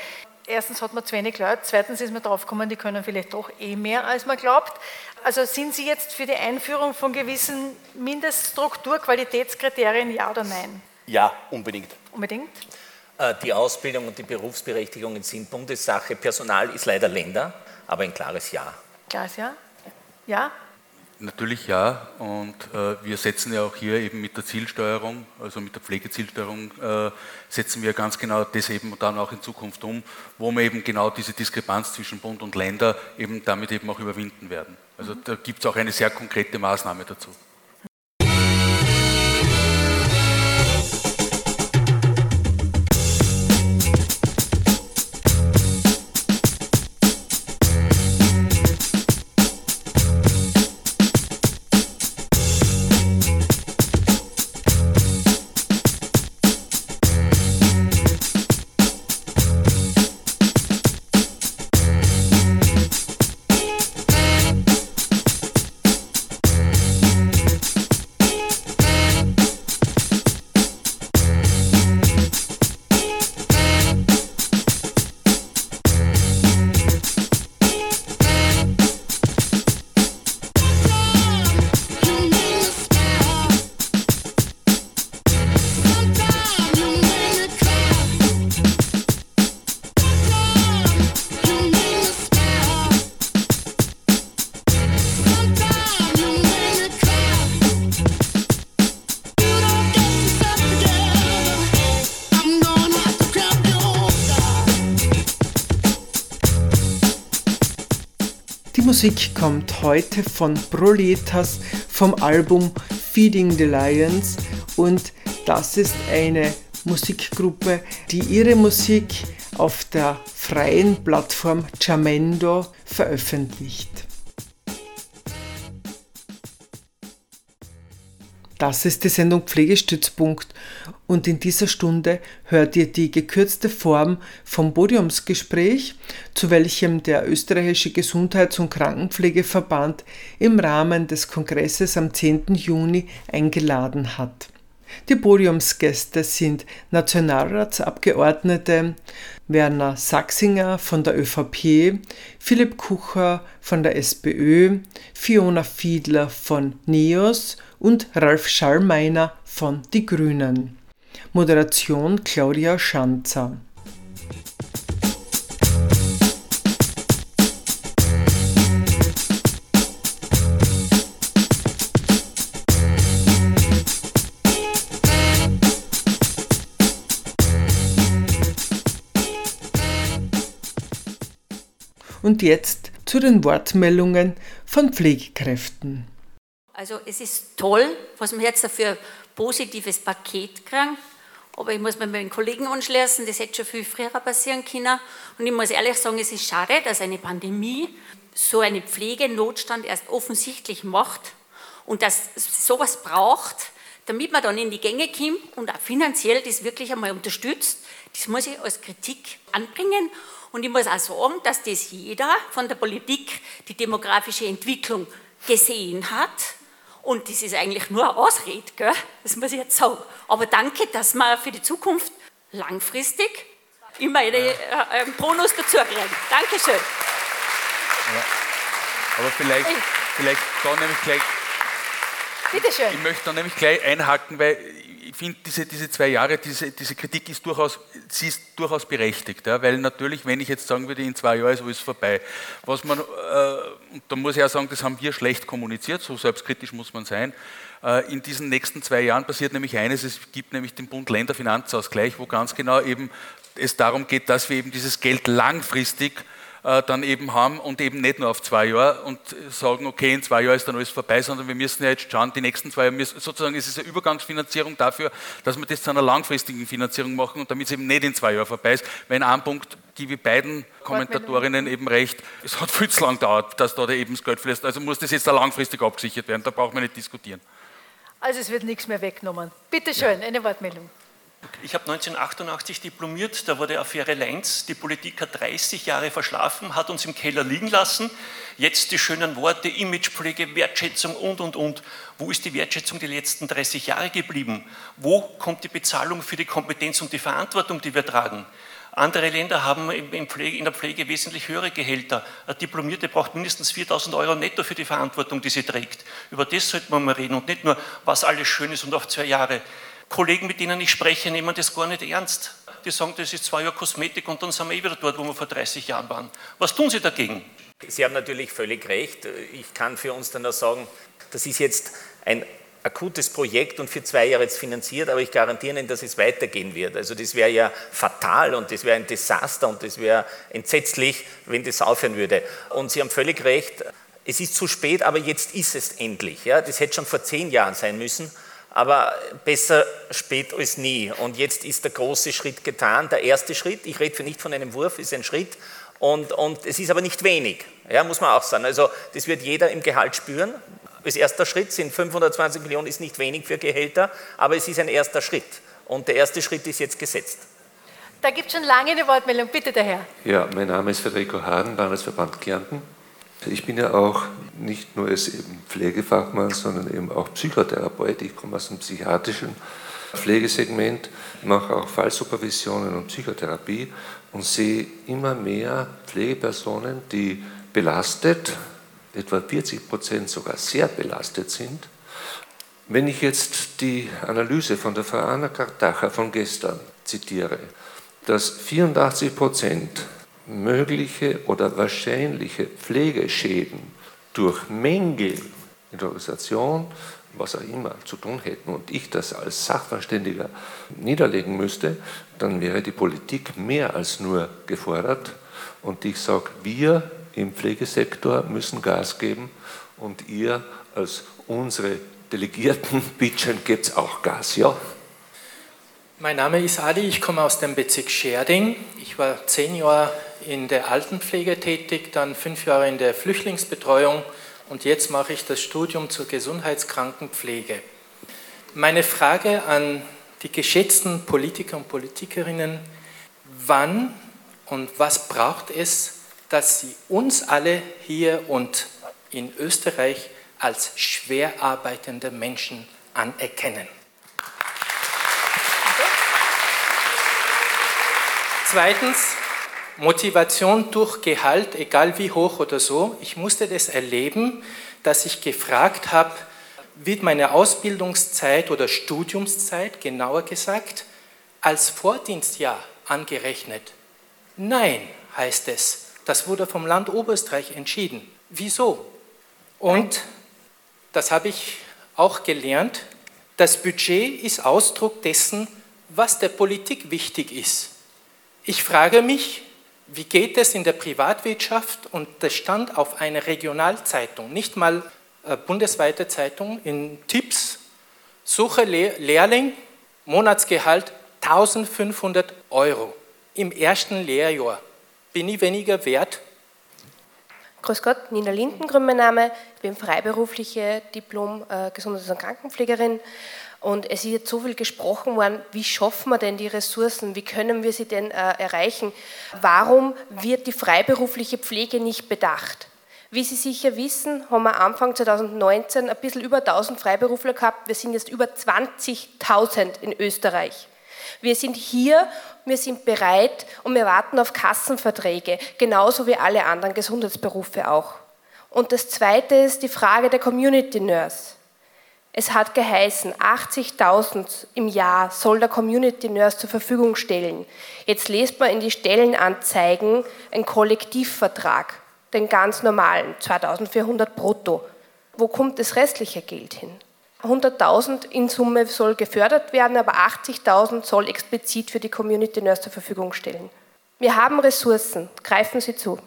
Erstens hat man zu wenig Leute, zweitens ist man drauf gekommen, die können vielleicht doch eh mehr, als man glaubt. Also sind Sie jetzt für die Einführung von gewissen Mindeststruktur, Qualitätskriterien, ja oder nein? Ja, unbedingt. Unbedingt? Äh, Die Ausbildung und die Berufsberechtigungen sind Bundessache. Personal ist leider Länder, aber ein klares Ja. Klares Ja? Ja? Natürlich ja. Und äh, wir setzen ja auch hier eben mit der Zielsteuerung, also mit der Pflegezielsteuerung, äh, setzen wir ganz genau das eben dann auch in Zukunft um, wo wir eben genau diese Diskrepanz zwischen Bund und Länder eben damit eben auch überwinden werden. Also da gibt es auch eine sehr konkrete Maßnahme dazu. Musik kommt heute von Proletas vom Album Feeding the Lions und das ist eine Musikgruppe, die ihre Musik auf der freien Plattform Jamendo veröffentlicht. Das ist die Sendung Pflegestützpunkt und in dieser Stunde hört ihr die gekürzte Form vom Podiumsgespräch, zu welchem der österreichische Gesundheits- und Krankenpflegeverband im Rahmen des Kongresses am 10. Juni eingeladen hat. Die Podiumsgäste sind Nationalratsabgeordnete Werner Sachsinger von der ÖVP, Philipp Kucher von der SPÖ, Fiona Fiedler von NEOS und Ralf Schallmeiner von Die Grünen. Moderation Claudia Schanzer. Und jetzt zu den Wortmeldungen von Pflegekräften. Also es ist toll, was wir jetzt dafür positives Paket kriegen. Aber ich muss mir mit den Kollegen anschließen, das hätte schon viel früher passieren können. Und ich muss ehrlich sagen, es ist schade, dass eine Pandemie so einen Pflegenotstand erst offensichtlich macht und dass es sowas braucht, damit man dann in die Gänge kommt und auch finanziell das wirklich einmal unterstützt. Das muss ich als Kritik anbringen. Und ich muss auch sagen, dass das jeder von der Politik die demografische Entwicklung gesehen hat. Und das ist eigentlich nur eine Ausrede, gell? das muss ich jetzt sagen. Aber danke, dass wir für die Zukunft langfristig immer äh, einen Bonus dazu kriegen. Dankeschön. Ja. Aber vielleicht, vielleicht da nämlich gleich. Bitte schön. Ich möchte da nämlich gleich einhaken, weil ich finde, diese, diese zwei Jahre, diese, diese Kritik ist durchaus, sie ist durchaus berechtigt. Ja, weil natürlich, wenn ich jetzt sagen würde, in zwei Jahren ist alles vorbei, was man, äh, und da muss ich auch sagen, das haben wir schlecht kommuniziert, so selbstkritisch muss man sein. Äh, in diesen nächsten zwei Jahren passiert nämlich eines, es gibt nämlich den Bund-Länder-Finanzausgleich, wo ganz genau eben es darum geht, dass wir eben dieses Geld langfristig dann eben haben und eben nicht nur auf zwei Jahre und sagen, okay, in zwei Jahren ist dann alles vorbei, sondern wir müssen ja jetzt schauen, die nächsten zwei Jahre, müssen, sozusagen ist es eine Übergangsfinanzierung dafür, dass wir das zu einer langfristigen Finanzierung machen und damit es eben nicht in zwei Jahren vorbei ist. Weil in einem Punkt gebe ich beiden Kommentatorinnen eben recht, es hat viel zu lang gedauert, dass da eben das Geld fließt. Also muss das jetzt da langfristig abgesichert werden, da braucht man nicht diskutieren. Also es wird nichts mehr weggenommen. Bitte schön, eine Wortmeldung. Ich habe 1988 diplomiert, da war die Affäre Lenz. Die Politik hat 30 Jahre verschlafen, hat uns im Keller liegen lassen. Jetzt die schönen Worte, Imagepflege, Wertschätzung und, und, und. Wo ist die Wertschätzung die letzten 30 Jahre geblieben? Wo kommt die Bezahlung für die Kompetenz und die Verantwortung, die wir tragen? Andere Länder haben in der Pflege wesentlich höhere Gehälter. Eine Diplomierte braucht mindestens 4000 Euro netto für die Verantwortung, die sie trägt. Über das sollte man mal reden und nicht nur, was alles schön ist und auf zwei Jahre. Kollegen, mit denen ich spreche, nehmen das gar nicht ernst. Die sagen, das ist zwei Jahre Kosmetik und dann sind wir eh wieder dort, wo wir vor 30 Jahren waren. Was tun Sie dagegen? Sie haben natürlich völlig recht. Ich kann für uns dann auch sagen, das ist jetzt ein akutes Projekt und für zwei Jahre jetzt finanziert, aber ich garantiere Ihnen, dass es weitergehen wird. Also das wäre ja fatal und das wäre ein Desaster und das wäre entsetzlich, wenn das aufhören würde. Und Sie haben völlig recht, es ist zu spät, aber jetzt ist es endlich. Ja? Das hätte schon vor zehn Jahren sein müssen aber besser spät als nie. Und jetzt ist der große Schritt getan, der erste Schritt. Ich rede nicht von einem Wurf, ist ein Schritt. Und, und es ist aber nicht wenig, ja, muss man auch sagen. Also das wird jeder im Gehalt spüren. Als erster Schritt sind 520 Millionen ist nicht wenig für Gehälter, aber es ist ein erster Schritt. Und der erste Schritt ist jetzt gesetzt. Da gibt es schon lange eine Wortmeldung. Bitte, der Herr. Ja, mein Name ist Federico Hagen, Landesverband Kärnten. Ich bin ja auch nicht nur als eben Pflegefachmann, sondern eben auch Psychotherapeut. Ich komme aus dem psychiatrischen Pflegesegment, mache auch Fallsupervisionen und Psychotherapie und sehe immer mehr Pflegepersonen, die belastet, etwa 40 Prozent sogar sehr belastet sind. Wenn ich jetzt die Analyse von der Frau Anna Kartacher von gestern zitiere, dass 84 Prozent mögliche oder wahrscheinliche Pflegeschäden durch Mängel in der Organisation, was auch immer, zu tun hätten und ich das als Sachverständiger niederlegen müsste, dann wäre die Politik mehr als nur gefordert. Und ich sage, wir im Pflegesektor müssen Gas geben und ihr als unsere Delegierten, bitteschön, gebt auch Gas, ja? Mein Name ist Adi, ich komme aus dem Bezirk Scherding. Ich war zehn Jahre in der Altenpflege tätig, dann fünf Jahre in der Flüchtlingsbetreuung und jetzt mache ich das Studium zur Gesundheitskrankenpflege. Meine Frage an die geschätzten Politiker und Politikerinnen, wann und was braucht es, dass Sie uns alle hier und in Österreich als schwer arbeitende Menschen anerkennen? Zweitens, Motivation durch Gehalt, egal wie hoch oder so. Ich musste das erleben, dass ich gefragt habe, wird meine Ausbildungszeit oder Studiumszeit, genauer gesagt, als Vordienstjahr angerechnet? Nein, heißt es. Das wurde vom Land Oberösterreich entschieden. Wieso? Und das habe ich auch gelernt. Das Budget ist Ausdruck dessen, was der Politik wichtig ist. Ich frage mich, wie geht es in der Privatwirtschaft und das stand auf einer Regionalzeitung, nicht mal äh, bundesweite Zeitung, in Tipps, suche Lehrling, Monatsgehalt 1500 Euro im ersten Lehrjahr. Bin ich weniger wert? Grüß Gott, Nina Lindengrün mein Name. Ich bin freiberufliche Diplom-Gesundheits- und Krankenpflegerin Und es ist jetzt so viel gesprochen worden, wie schaffen wir denn die Ressourcen, wie können wir sie denn äh, erreichen? Warum wird die freiberufliche Pflege nicht bedacht? Wie Sie sicher wissen, haben wir Anfang 2019 ein bisschen über 1000 Freiberufler gehabt. Wir sind jetzt über 20.000 in Österreich. Wir sind hier, wir sind bereit und wir warten auf Kassenverträge, genauso wie alle anderen Gesundheitsberufe auch. Und das Zweite ist die Frage der Community Nurse. Es hat geheißen, 80.000 im Jahr soll der Community Nurse zur Verfügung stellen. Jetzt lest man in die Stellenanzeigen einen Kollektivvertrag, den ganz normalen, 2.400 brutto. Wo kommt das restliche Geld hin? 100.000 in Summe soll gefördert werden, aber 80.000 soll explizit für die Community Nurse zur Verfügung stellen. Wir haben Ressourcen, greifen Sie zu.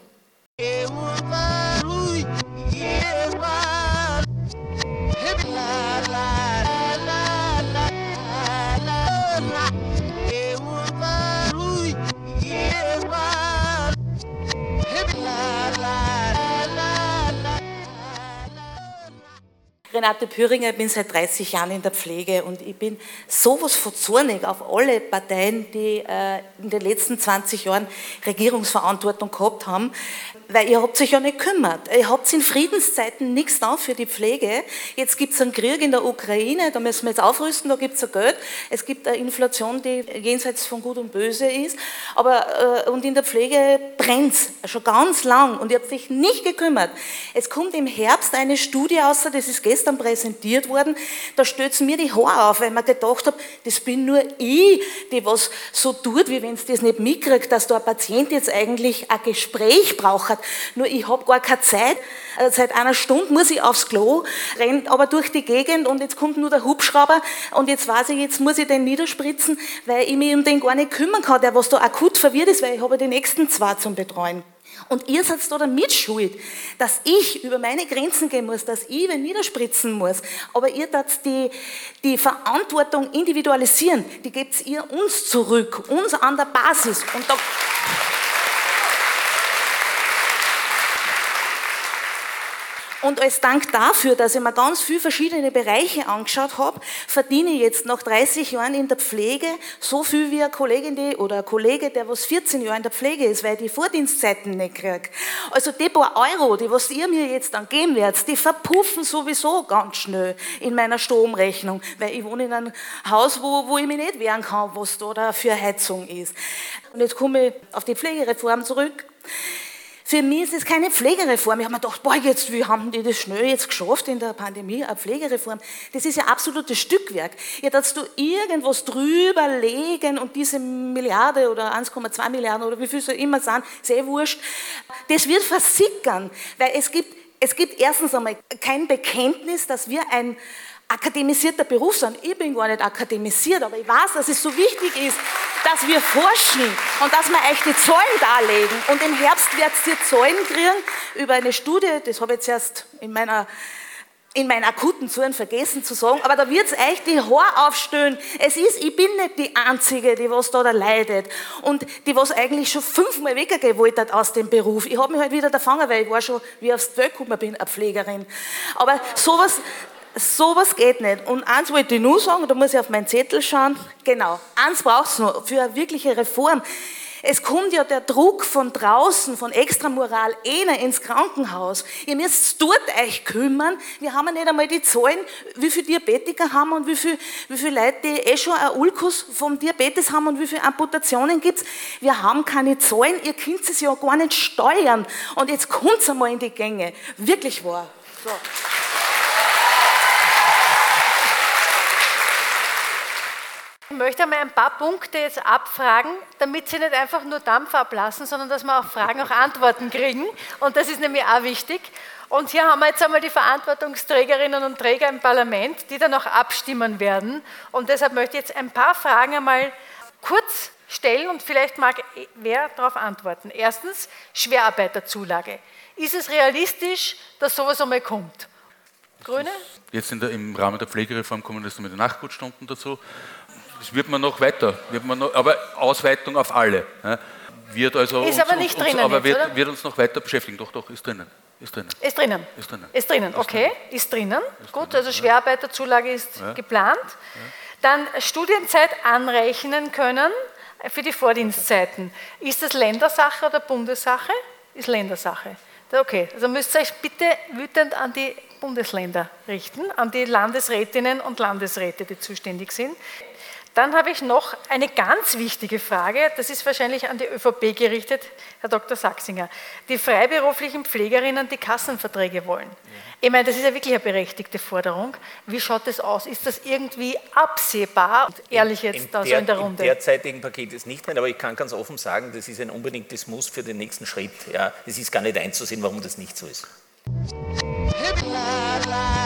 Renate Püringer, ich bin seit 30 Jahren in der Pflege und ich bin sowas von zornig auf alle Parteien, die äh, in den letzten 20 Jahren Regierungsverantwortung gehabt haben, weil ihr habt euch ja nicht gekümmert. Ihr habt in Friedenszeiten nichts da für die Pflege. Jetzt gibt es einen Krieg in der Ukraine, da müssen wir jetzt aufrüsten, da gibt es ja Geld. Es gibt eine Inflation, die jenseits von Gut und Böse ist. Aber, äh, und in der Pflege brennt es schon ganz lang und ihr habt euch nicht gekümmert. Es kommt im Herbst eine Studie aus, das ist gestern präsentiert worden, da stößt mir die Haare auf, weil man gedacht habe, das bin nur ich, die was so tut, wie wenn es das nicht mitkriegt, dass da ein Patient jetzt eigentlich ein Gespräch braucht. Nur ich habe gar keine Zeit. Also seit einer Stunde muss ich aufs Klo, rennt aber durch die Gegend und jetzt kommt nur der Hubschrauber und jetzt weiß ich, jetzt muss ich den niederspritzen, weil ich mich um den gar nicht kümmern kann, der was da akut verwirrt ist, weil ich habe die nächsten zwei zum Betreuen. Und ihr seid da damit schuld, dass ich über meine Grenzen gehen muss, dass ich wen niederspritzen muss. Aber ihr tat die, die Verantwortung individualisieren, die gebt ihr uns zurück, uns an der Basis. Und da Und als Dank dafür, dass ich mir ganz viele verschiedene Bereiche angeschaut habe, verdiene ich jetzt nach 30 Jahren in der Pflege so viel wie eine Kollegin die, oder ein Kollege, der was 14 Jahre in der Pflege ist, weil ich die Vordienstzeiten nicht kriege. Also die paar Euro, die was ihr mir jetzt dann geben werdet, die verpuffen sowieso ganz schnell in meiner Stromrechnung, weil ich wohne in einem Haus, wo, wo ich mich nicht wehren kann, was da für Heizung ist. Und jetzt komme ich auf die Pflegereform zurück. Für mich ist es keine Pflegereform. Ich habe mir gedacht, boah, jetzt, wie haben die das schnell jetzt geschafft in der Pandemie, eine Pflegereform? Das ist ja absolutes Stückwerk. Ja, dass du irgendwas drüber legen und diese Milliarde oder 1,2 Milliarden oder wie viel soll immer sein, sehr wurscht, das wird versickern, weil es gibt, es gibt erstens einmal kein Bekenntnis, dass wir ein akademisierter Beruf sind. Ich bin gar nicht akademisiert, aber ich weiß, dass es so wichtig ist, dass wir forschen und dass wir euch die Zahlen darlegen. Und im Herbst werdet ihr Zahlen kriegen über eine Studie, das habe ich jetzt erst in meiner in meinen akuten Zuren vergessen zu sagen, aber da wird es euch die Haare aufstellen. Es ist, ich bin nicht die Einzige, die was da, da leidet und die was eigentlich schon fünfmal weggewollt hat aus dem Beruf. Ich habe mich halt wieder gefangen, weil ich war schon, wie aufs Welt gekommen bin, eine Pflegerin. Aber sowas, Sowas geht nicht. Und eins wollte ich nur sagen, da muss ich auf meinen Zettel schauen. Genau, eins braucht es noch für eine wirkliche Reform. Es kommt ja der Druck von draußen, von Extramoral, einer ins Krankenhaus. Ihr müsst dort euch kümmern. Wir haben ja nicht einmal die Zahlen, wie viele Diabetiker haben und wie viele, wie viele Leute, die eh schon ein Ulkus vom Diabetes haben und wie viele Amputationen gibt es. Wir haben keine Zahlen, ihr könnt es ja gar nicht steuern. Und jetzt kommt es einmal in die Gänge. Wirklich wahr. So. Ich möchte einmal ein paar Punkte jetzt abfragen, damit Sie nicht einfach nur Dampf ablassen, sondern dass wir auf Fragen auch Antworten kriegen. Und das ist nämlich auch wichtig. Und hier haben wir jetzt einmal die Verantwortungsträgerinnen und Träger im Parlament, die dann auch abstimmen werden. Und deshalb möchte ich jetzt ein paar Fragen einmal kurz stellen und vielleicht mag wer darauf antworten. Erstens, Schwerarbeiterzulage. Ist es realistisch, dass sowas einmal kommt? Grüne? Jetzt der, im Rahmen der Pflegereform kommen das mit den Nachgutstunden dazu. Das wird man noch weiter, wird man noch, aber Ausweitung auf alle. Ja, wird also ist uns, aber nicht uns, drinnen. aber jetzt, wird, oder? wird uns noch weiter beschäftigen. Doch, doch, ist drinnen. Ist drinnen. Ist drinnen. Ist drinnen. Ist drinnen, okay. Ist drinnen. Gut, also Schwerarbeiterzulage ist Ja. geplant. Dann Studienzeit anrechnen können für die Vordienstzeiten. Ist das Ländersache oder Bundessache? Ist Ländersache. Okay, also müsst ihr euch bitte wütend an die Bundesländer richten, an die Landesrätinnen und Landesräte, die zuständig sind. Dann habe ich noch eine ganz wichtige Frage, das ist wahrscheinlich an die ÖVP gerichtet, Herr Dr. Sachsinger. Die freiberuflichen Pflegerinnen, die Kassenverträge wollen. Ich meine, das ist ja wirklich eine berechtigte Forderung. Wie schaut das aus? Ist das irgendwie absehbar? Und ehrlich jetzt da so in der Im Runde. derzeitigen Paket ist nicht drin, aber ich kann ganz offen sagen, das ist ein unbedingtes Muss für den nächsten Schritt. Ja, es ist gar nicht einzusehen, warum das nicht so ist. Herr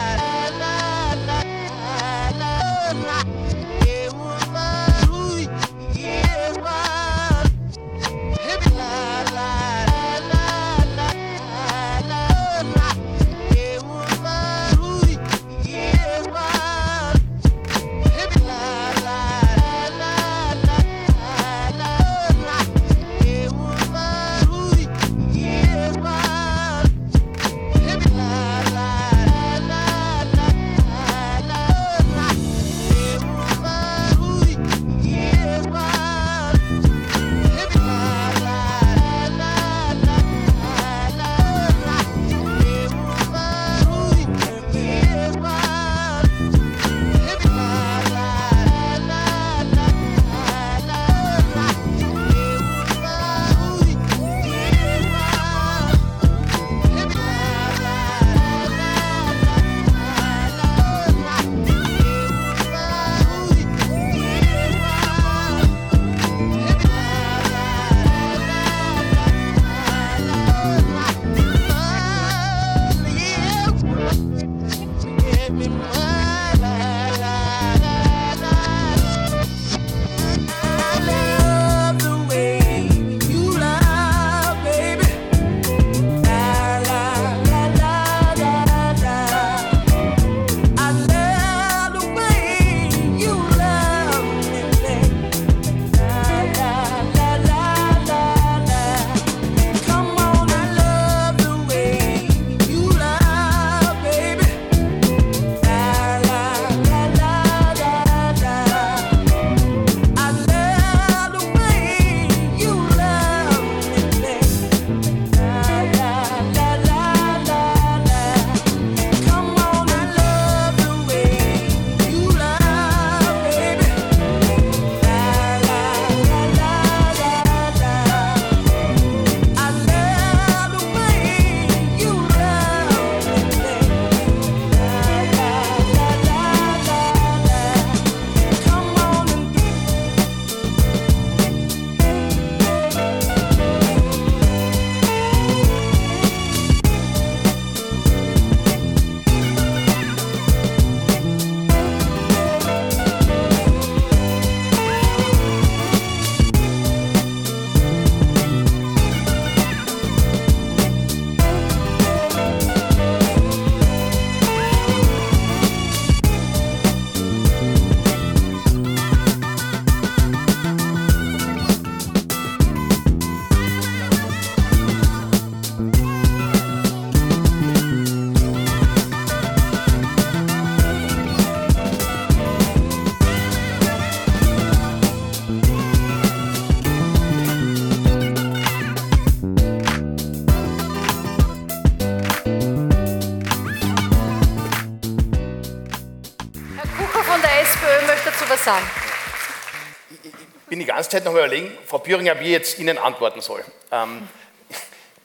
Zeit noch überlegen, Frau Büringer, wie ich jetzt Ihnen antworten soll. Ähm,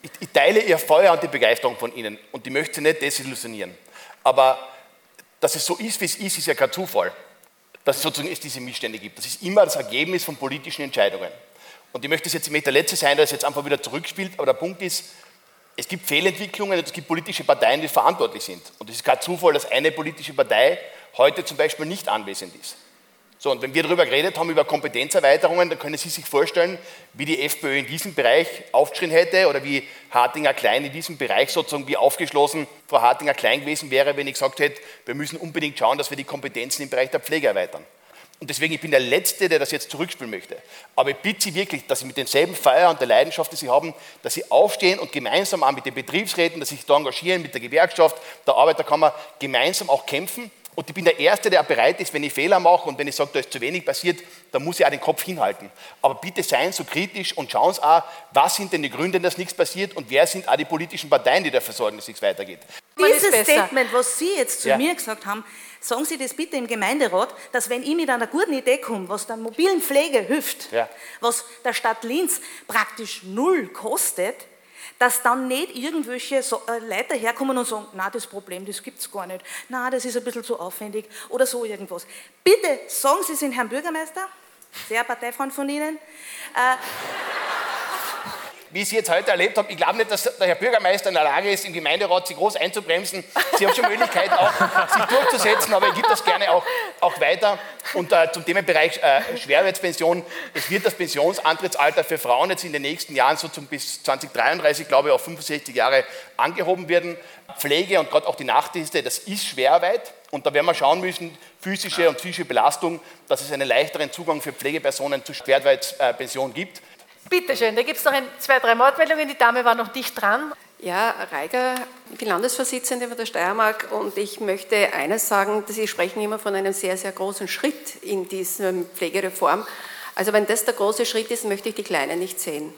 ich, ich teile Ihr Feuer und die Begeisterung von Ihnen und ich möchte Sie nicht desillusionieren. Aber dass es so ist, wie es ist, ist ja kein Zufall, dass es sozusagen es diese Missstände gibt. Das ist immer das Ergebnis von politischen Entscheidungen. Und ich möchte es jetzt nicht der Letzte sein, der es jetzt einfach wieder zurückspielt, aber der Punkt ist, es gibt Fehlentwicklungen und es gibt politische Parteien, die verantwortlich sind. Und es ist kein Zufall, dass eine politische Partei heute zum Beispiel nicht anwesend ist. So, und wenn wir darüber geredet haben, über Kompetenzerweiterungen, dann können Sie sich vorstellen, wie die FPÖ in diesem Bereich aufgeschrien hätte oder wie Hartinger Klein in diesem Bereich sozusagen, wie aufgeschlossen Frau Hartinger Klein gewesen wäre, wenn ich gesagt hätte, wir müssen unbedingt schauen, dass wir die Kompetenzen im Bereich der Pflege erweitern. Und deswegen, ich bin der Letzte, der das jetzt zurückspielen möchte. Aber ich bitte Sie wirklich, dass Sie mit demselben Feuer und der Leidenschaft, die Sie haben, dass Sie aufstehen und gemeinsam auch mit den Betriebsräten, dass Sie sich da engagieren, mit der Gewerkschaft, der Arbeiterkammer, gemeinsam auch kämpfen. Und ich bin der Erste, der bereit ist, wenn ich Fehler mache und wenn ich sage, da ist zu wenig passiert, dann muss ich auch den Kopf hinhalten. Aber bitte seien so kritisch und schauen Sie auch, was sind denn die Gründe, dass nichts passiert und wer sind auch die politischen Parteien, die dafür sorgen, dass nichts weitergeht. Dieses Statement, was Sie jetzt zu Ja. mir gesagt haben, sagen Sie das bitte im Gemeinderat, dass wenn ich mit einer guten Idee komme, was der mobilen Pflege hilft, Ja. was der Stadt Linz praktisch null kostet, dass dann nicht irgendwelche äh, Leute herkommen und sagen, na das Problem, das gibt es gar nicht, na das ist ein bisschen zu aufwendig oder so irgendwas. Bitte sagen Sie es Herrn Bürgermeister, sehr Parteifreund von Ihnen, äh, Wie ich Sie jetzt heute erlebt habe, ich glaube nicht, dass der Herr Bürgermeister in der Lage ist, im Gemeinderat Sie groß einzubremsen. Sie haben schon Möglichkeiten, auch sich durchzusetzen, aber ich gebe das gerne auch, auch weiter. Und äh, zum Themenbereich äh, Schwerarbeitspension. Es wird das Pensionsantrittsalter für Frauen jetzt in den nächsten Jahren so zum, bis 2033, glaube ich, auf 65 Jahre angehoben werden. Pflege und gerade auch die Nachtdienste, das ist Schwerarbeit. Und da werden wir schauen müssen, physische und psychische Belastung, dass es einen leichteren Zugang für Pflegepersonen zu Schwerarbeitspension gibt. Bitte schön, da gibt es noch ein, zwei, drei Mordmeldungen. Die Dame war noch nicht dran. Ja, Reiger, ich bin Landesvorsitzende von der Steiermark und ich möchte eines sagen, Sie sprechen immer von einem sehr, sehr großen Schritt in dieser Pflegereform. Also wenn das der große Schritt ist, möchte ich die Kleinen nicht sehen.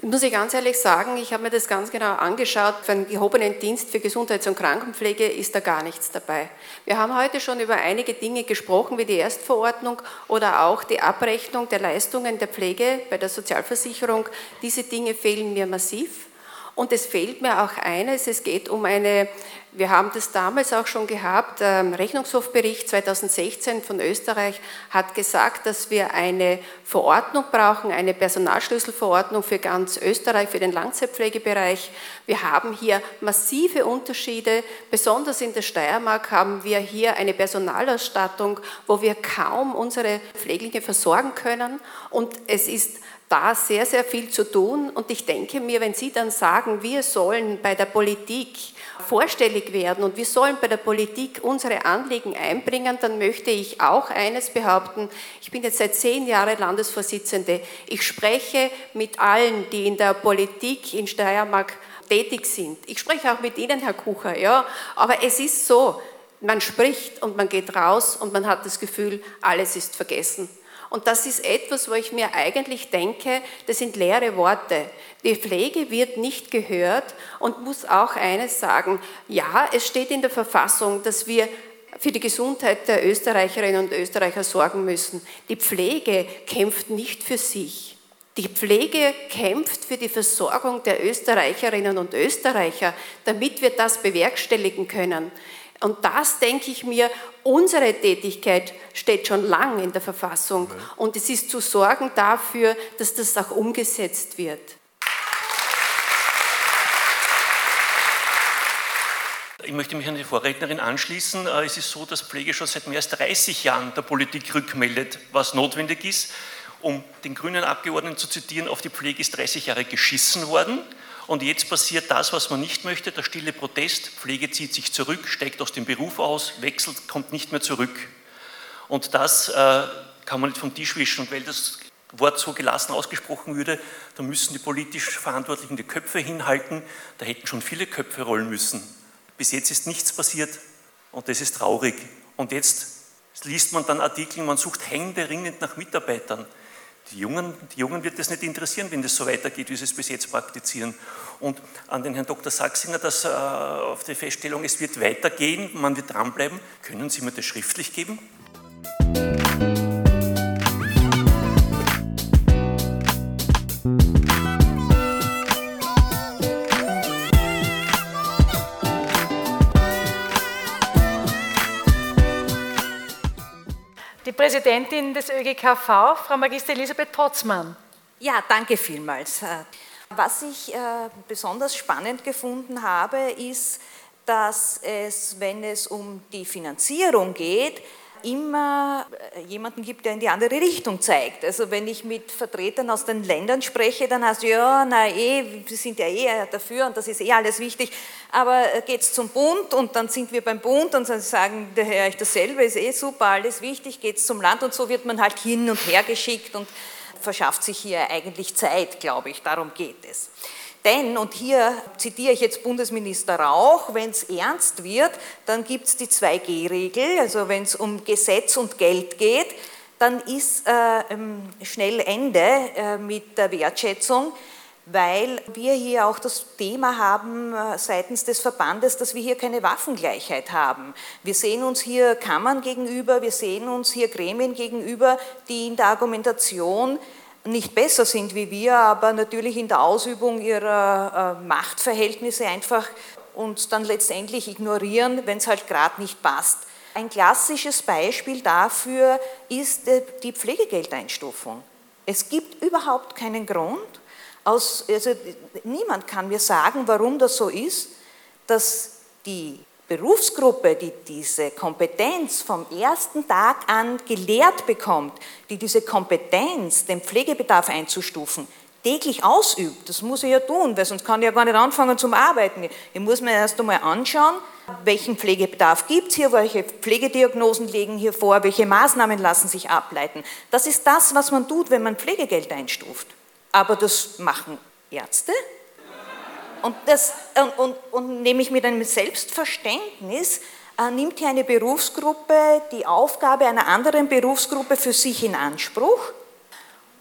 Muss ich ganz ehrlich sagen, ich habe mir das ganz genau angeschaut. Für einen gehobenen Dienst für Gesundheits- und Krankenpflege ist da gar nichts dabei. Wir haben heute schon über einige Dinge gesprochen, wie die Erstverordnung oder auch die Abrechnung der Leistungen der Pflege bei der Sozialversicherung. Diese Dinge fehlen mir massiv. Und es fehlt mir auch eines, es geht um eine, wir haben das damals auch schon gehabt, ähm, Rechnungshofbericht 2016 von Österreich hat gesagt, dass wir eine Verordnung brauchen, eine Personalschlüsselverordnung für ganz Österreich, für den Langzeitpflegebereich. Wir haben hier massive Unterschiede, besonders in der Steiermark haben wir hier eine Personalausstattung, wo wir kaum unsere Pfleglinge versorgen können und es ist da sehr, sehr viel zu tun. Und ich denke mir, wenn Sie dann sagen, wir sollen bei der Politik vorstellig werden und wir sollen bei der Politik unsere Anliegen einbringen, dann möchte ich auch eines behaupten. Ich bin jetzt seit zehn Jahren Landesvorsitzende. Ich spreche mit allen, die in der Politik in Steiermark tätig sind. Ich spreche auch mit Ihnen, Herr Kucher, ja. Aber es ist so, man spricht und man geht raus und man hat das Gefühl, alles ist vergessen. Und das ist etwas, wo ich mir eigentlich denke, das sind leere Worte. Die Pflege wird nicht gehört und muss auch eines sagen, ja, es steht in der Verfassung, dass wir für die Gesundheit der Österreicherinnen und Österreicher sorgen müssen. Die Pflege kämpft nicht für sich. Die Pflege kämpft für die Versorgung der Österreicherinnen und Österreicher, damit wir das bewerkstelligen können. Und das denke ich mir, unsere Tätigkeit steht schon lang in der Verfassung. Und es ist zu sorgen dafür, dass das auch umgesetzt wird. Ich möchte mich an die Vorrednerin anschließen. Äh, Es ist so, dass Pflege schon seit mehr als 30 Jahren der Politik rückmeldet, was notwendig ist. Um den grünen Abgeordneten zu zitieren, auf die Pflege ist 30 Jahre geschissen worden. Und jetzt passiert das, was man nicht möchte, der stille Protest. Pflege zieht sich zurück, steigt aus dem Beruf aus, wechselt, kommt nicht mehr zurück. Und das äh, kann man nicht vom Tisch wischen. Und weil das Wort so gelassen ausgesprochen würde, dann müssen die politisch Verantwortlichen die Köpfe hinhalten. Da hätten schon viele Köpfe rollen müssen. Bis jetzt ist nichts passiert und das ist traurig. Und jetzt liest man dann Artikel, man sucht händeringend nach Mitarbeitern. Die Jungen, die Jungen wird das nicht interessieren, wenn das so weitergeht, wie sie es bis jetzt praktizieren. Und an den Herrn Dr. Sachsinger, dass, äh, auf die Feststellung, es wird weitergehen, man wird dranbleiben. Können Sie mir das schriftlich geben? Die Präsidentin des ÖGKV, Frau Magister Elisabeth Potzmann. Ja, danke vielmals. Was ich äh, besonders spannend gefunden habe, ist, dass es, wenn es um die Finanzierung geht, immer äh, jemanden gibt, der in die andere Richtung zeigt. Also wenn ich mit Vertretern aus den Ländern spreche, dann heißt ja, na eh, wir sind ja eh dafür und das ist eh alles wichtig, aber geht es zum Bund und dann sind wir beim Bund und dann sagen, der Herr, ich dasselbe ist eh super, alles wichtig, geht es zum Land und so wird man halt hin und her geschickt und verschafft sich hier eigentlich Zeit, glaube ich, darum geht es. Denn, und hier zitiere ich jetzt Bundesminister Rauch, wenn es ernst wird, dann gibt es die 2G-Regel, also wenn es um Gesetz und Geld geht, dann ist äh, schnell Ende äh, mit der Wertschätzung, weil wir hier auch das Thema haben äh, seitens des Verbandes, dass wir hier keine Waffengleichheit haben. Wir sehen uns hier Kammern gegenüber, wir sehen uns hier Gremien gegenüber, die in der Argumentation nicht besser sind wie wir, aber natürlich in der Ausübung ihrer äh, Machtverhältnisse einfach uns dann letztendlich ignorieren, wenn es halt gerade nicht passt. Ein klassisches Beispiel dafür ist äh, die Pflegegeldeinstufung. Es gibt überhaupt keinen Grund, aus, also niemand kann mir sagen, warum das so ist, dass die Berufsgruppe, die diese Kompetenz vom ersten Tag an gelehrt bekommt, die diese Kompetenz, den Pflegebedarf einzustufen, täglich ausübt, das muss ich ja tun, weil sonst kann ich ja gar nicht anfangen zum Arbeiten. Ich muss mir erst einmal anschauen, welchen Pflegebedarf gibt es hier, welche Pflegediagnosen liegen hier vor, welche Maßnahmen lassen sich ableiten. Das ist das, was man tut, wenn man Pflegegeld einstuft. Aber das machen Ärzte, und, das, und, und, und nämlich mit einem Selbstverständnis äh, nimmt hier eine Berufsgruppe die Aufgabe einer anderen Berufsgruppe für sich in Anspruch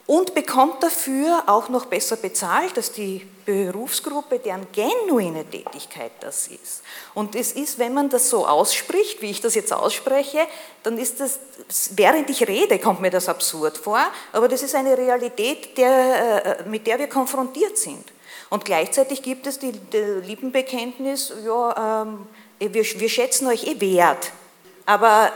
und bekommt dafür auch noch besser bezahlt als die Berufsgruppe, deren genuine Tätigkeit das ist. Und es ist, wenn man das so ausspricht, wie ich das jetzt ausspreche, dann ist das, während ich rede, kommt mir das absurd vor, aber das ist eine Realität, der, äh, mit der wir konfrontiert sind. Und gleichzeitig gibt es die, die Lippenbekenntnis, ja, ähm, wir, wir schätzen euch eh wert. Aber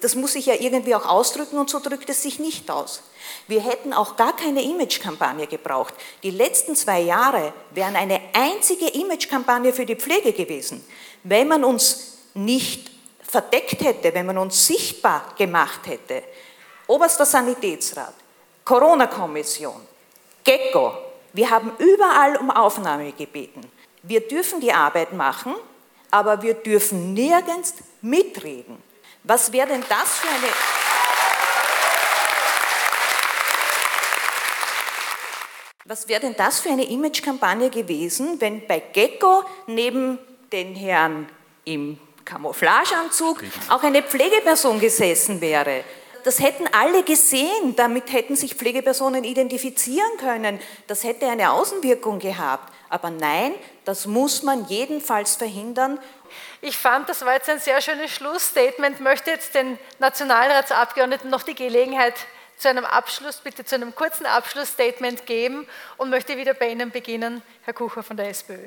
das muss sich ja irgendwie auch ausdrücken und so drückt es sich nicht aus. Wir hätten auch gar keine Imagekampagne gebraucht. Die letzten zwei Jahre wären eine einzige Imagekampagne für die Pflege gewesen. Wenn man uns nicht verdeckt hätte, wenn man uns sichtbar gemacht hätte, Oberster Sanitätsrat, Corona-Kommission, Gecko, wir haben überall um Aufnahme gebeten. Wir dürfen die Arbeit machen, aber wir dürfen nirgends mitreden. Was wäre denn das für eine... Was wäre denn das für eine Imagekampagne gewesen, wenn bei Gecko neben den Herrn im Camouflageanzug auch eine Pflegeperson gesessen wäre? Das hätten alle gesehen, damit hätten sich Pflegepersonen identifizieren können. Das hätte eine Außenwirkung gehabt. Aber nein, das muss man jedenfalls verhindern. Ich fand, das war jetzt ein sehr schönes Schlussstatement, möchte jetzt den Nationalratsabgeordneten noch die Gelegenheit zu einem Abschluss, bitte zu einem kurzen Abschlussstatement geben und möchte wieder bei Ihnen beginnen, Herr Kucher von der SPÖ.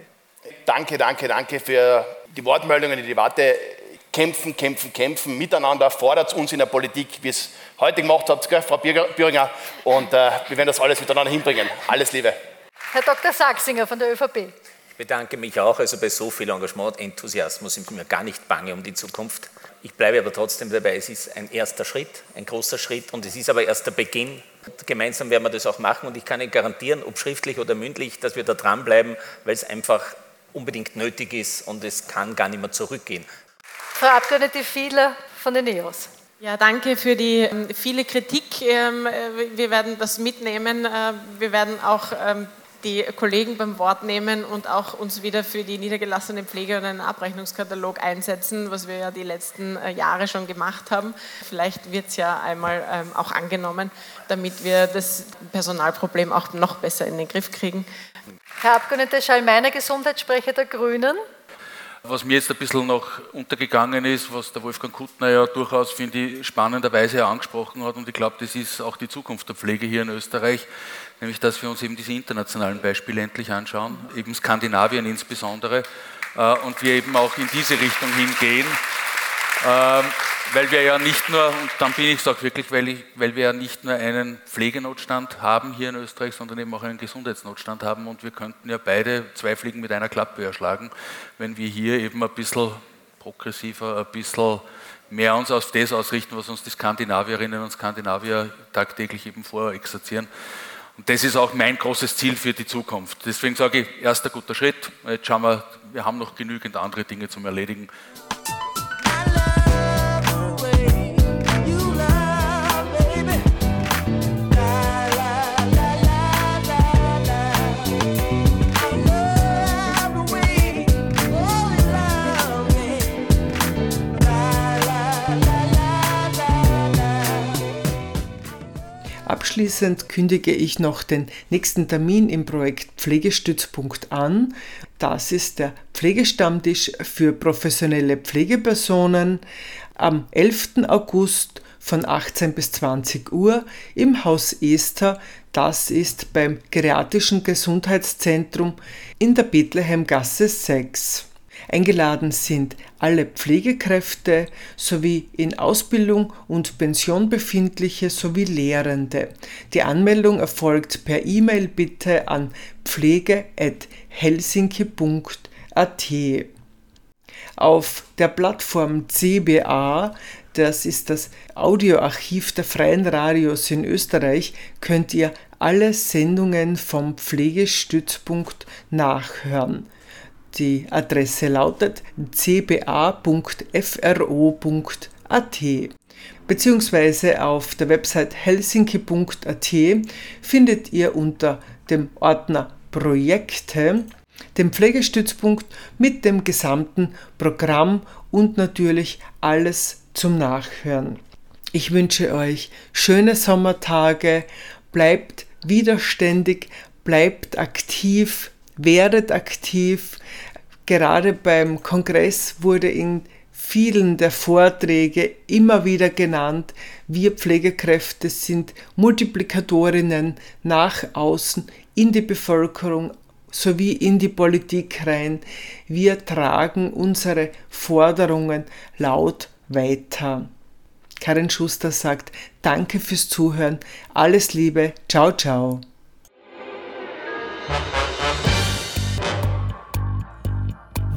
Danke, danke, danke für die Wortmeldungen, die Debatte kämpfen, kämpfen, kämpfen, miteinander, fordert uns in der Politik, wie es heute gemacht habt, gell, Frau Büringer, und äh, wir werden das alles miteinander hinbringen. Alles Liebe. Herr Dr. Sachsinger von der ÖVP. Ich bedanke mich auch, also bei so viel Engagement, Enthusiasmus sind mir gar nicht bange um die Zukunft. Ich bleibe aber trotzdem dabei, es ist ein erster Schritt, ein großer Schritt und es ist aber erst der Beginn. Gemeinsam werden wir das auch machen und ich kann Ihnen garantieren, ob schriftlich oder mündlich, dass wir da dranbleiben, weil es einfach unbedingt nötig ist und es kann gar nicht mehr zurückgehen. Frau Abgeordnete Fiedler von den NEOS. Ja, danke für die ähm, viele Kritik. Ähm, äh, wir werden das mitnehmen. Äh, wir werden auch ähm, die Kollegen beim Wort nehmen und auch uns wieder für die niedergelassene Pflege und einen Abrechnungskatalog einsetzen, was wir ja die letzten äh, Jahre schon gemacht haben. Vielleicht wird es ja einmal auch angenommen, damit wir das Personalproblem auch noch besser in den Griff kriegen. Herr Abgeordneter Schallmeiner, Gesundheitssprecher der Grünen. Was mir jetzt ein bisschen noch untergegangen ist, was der Wolfgang Kuttner ja durchaus, finde ich, spannenderweise angesprochen hat, und ich glaube, das ist auch die Zukunft der Pflege hier in Österreich, nämlich dass wir uns eben diese internationalen Beispiele endlich anschauen, eben Skandinavien insbesondere, äh, und wir eben auch in diese Richtung hingehen. Weil wir ja nicht nur, und dann bin ich es auch wirklich, weil, ich, weil wir ja nicht nur einen Pflegenotstand haben hier in Österreich, sondern eben auch einen Gesundheitsnotstand haben und wir könnten ja beide zwei Fliegen mit einer Klappe erschlagen, wenn wir hier eben ein bisschen progressiver, ein bisschen mehr uns auf das ausrichten, was uns die Skandinavierinnen und Skandinavier tagtäglich eben vorexerzieren. Und das ist auch mein großes Ziel für die Zukunft. Deswegen sage ich, erster guter Schritt. Jetzt schauen wir, wir haben noch genügend andere Dinge zum Erledigen. Abschließend kündige ich noch den nächsten Termin im Projekt Pflegestützpunkt an. Das ist der Pflegestammtisch für professionelle Pflegepersonen am 11. August von 18 bis 20 Uhr im Haus Esther. Das ist beim Geriatrischen Gesundheitszentrum in der Bethlehemgasse 6. Eingeladen sind alle Pflegekräfte sowie in Ausbildung und Pension befindliche sowie Lehrende. Die Anmeldung erfolgt per E-Mail bitte an pflege.helsinki.at. Auf der Plattform CBA, das ist das Audioarchiv der Freien Radios in Österreich, könnt ihr alle Sendungen vom Pflegestützpunkt nachhören. Die Adresse lautet cba.fro.at beziehungsweise auf der Website helsinki.at findet ihr unter dem Ordner Projekte den Pflegestützpunkt mit dem gesamten Programm und natürlich alles zum Nachhören. Ich wünsche euch schöne Sommertage, bleibt widerständig, bleibt aktiv, werdet aktiv. Gerade beim Kongress wurde in vielen der Vorträge immer wieder genannt, wir Pflegekräfte sind Multiplikatorinnen nach außen in die Bevölkerung sowie in die Politik rein. Wir tragen unsere Forderungen laut weiter. Karin Schuster sagt, danke fürs Zuhören, alles Liebe, ciao, ciao.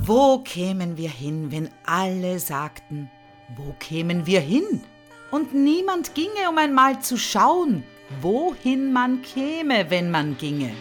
Wo kämen wir hin, wenn alle sagten, wo kämen wir hin? Und niemand ginge, um einmal zu schauen, wohin man käme, wenn man ginge.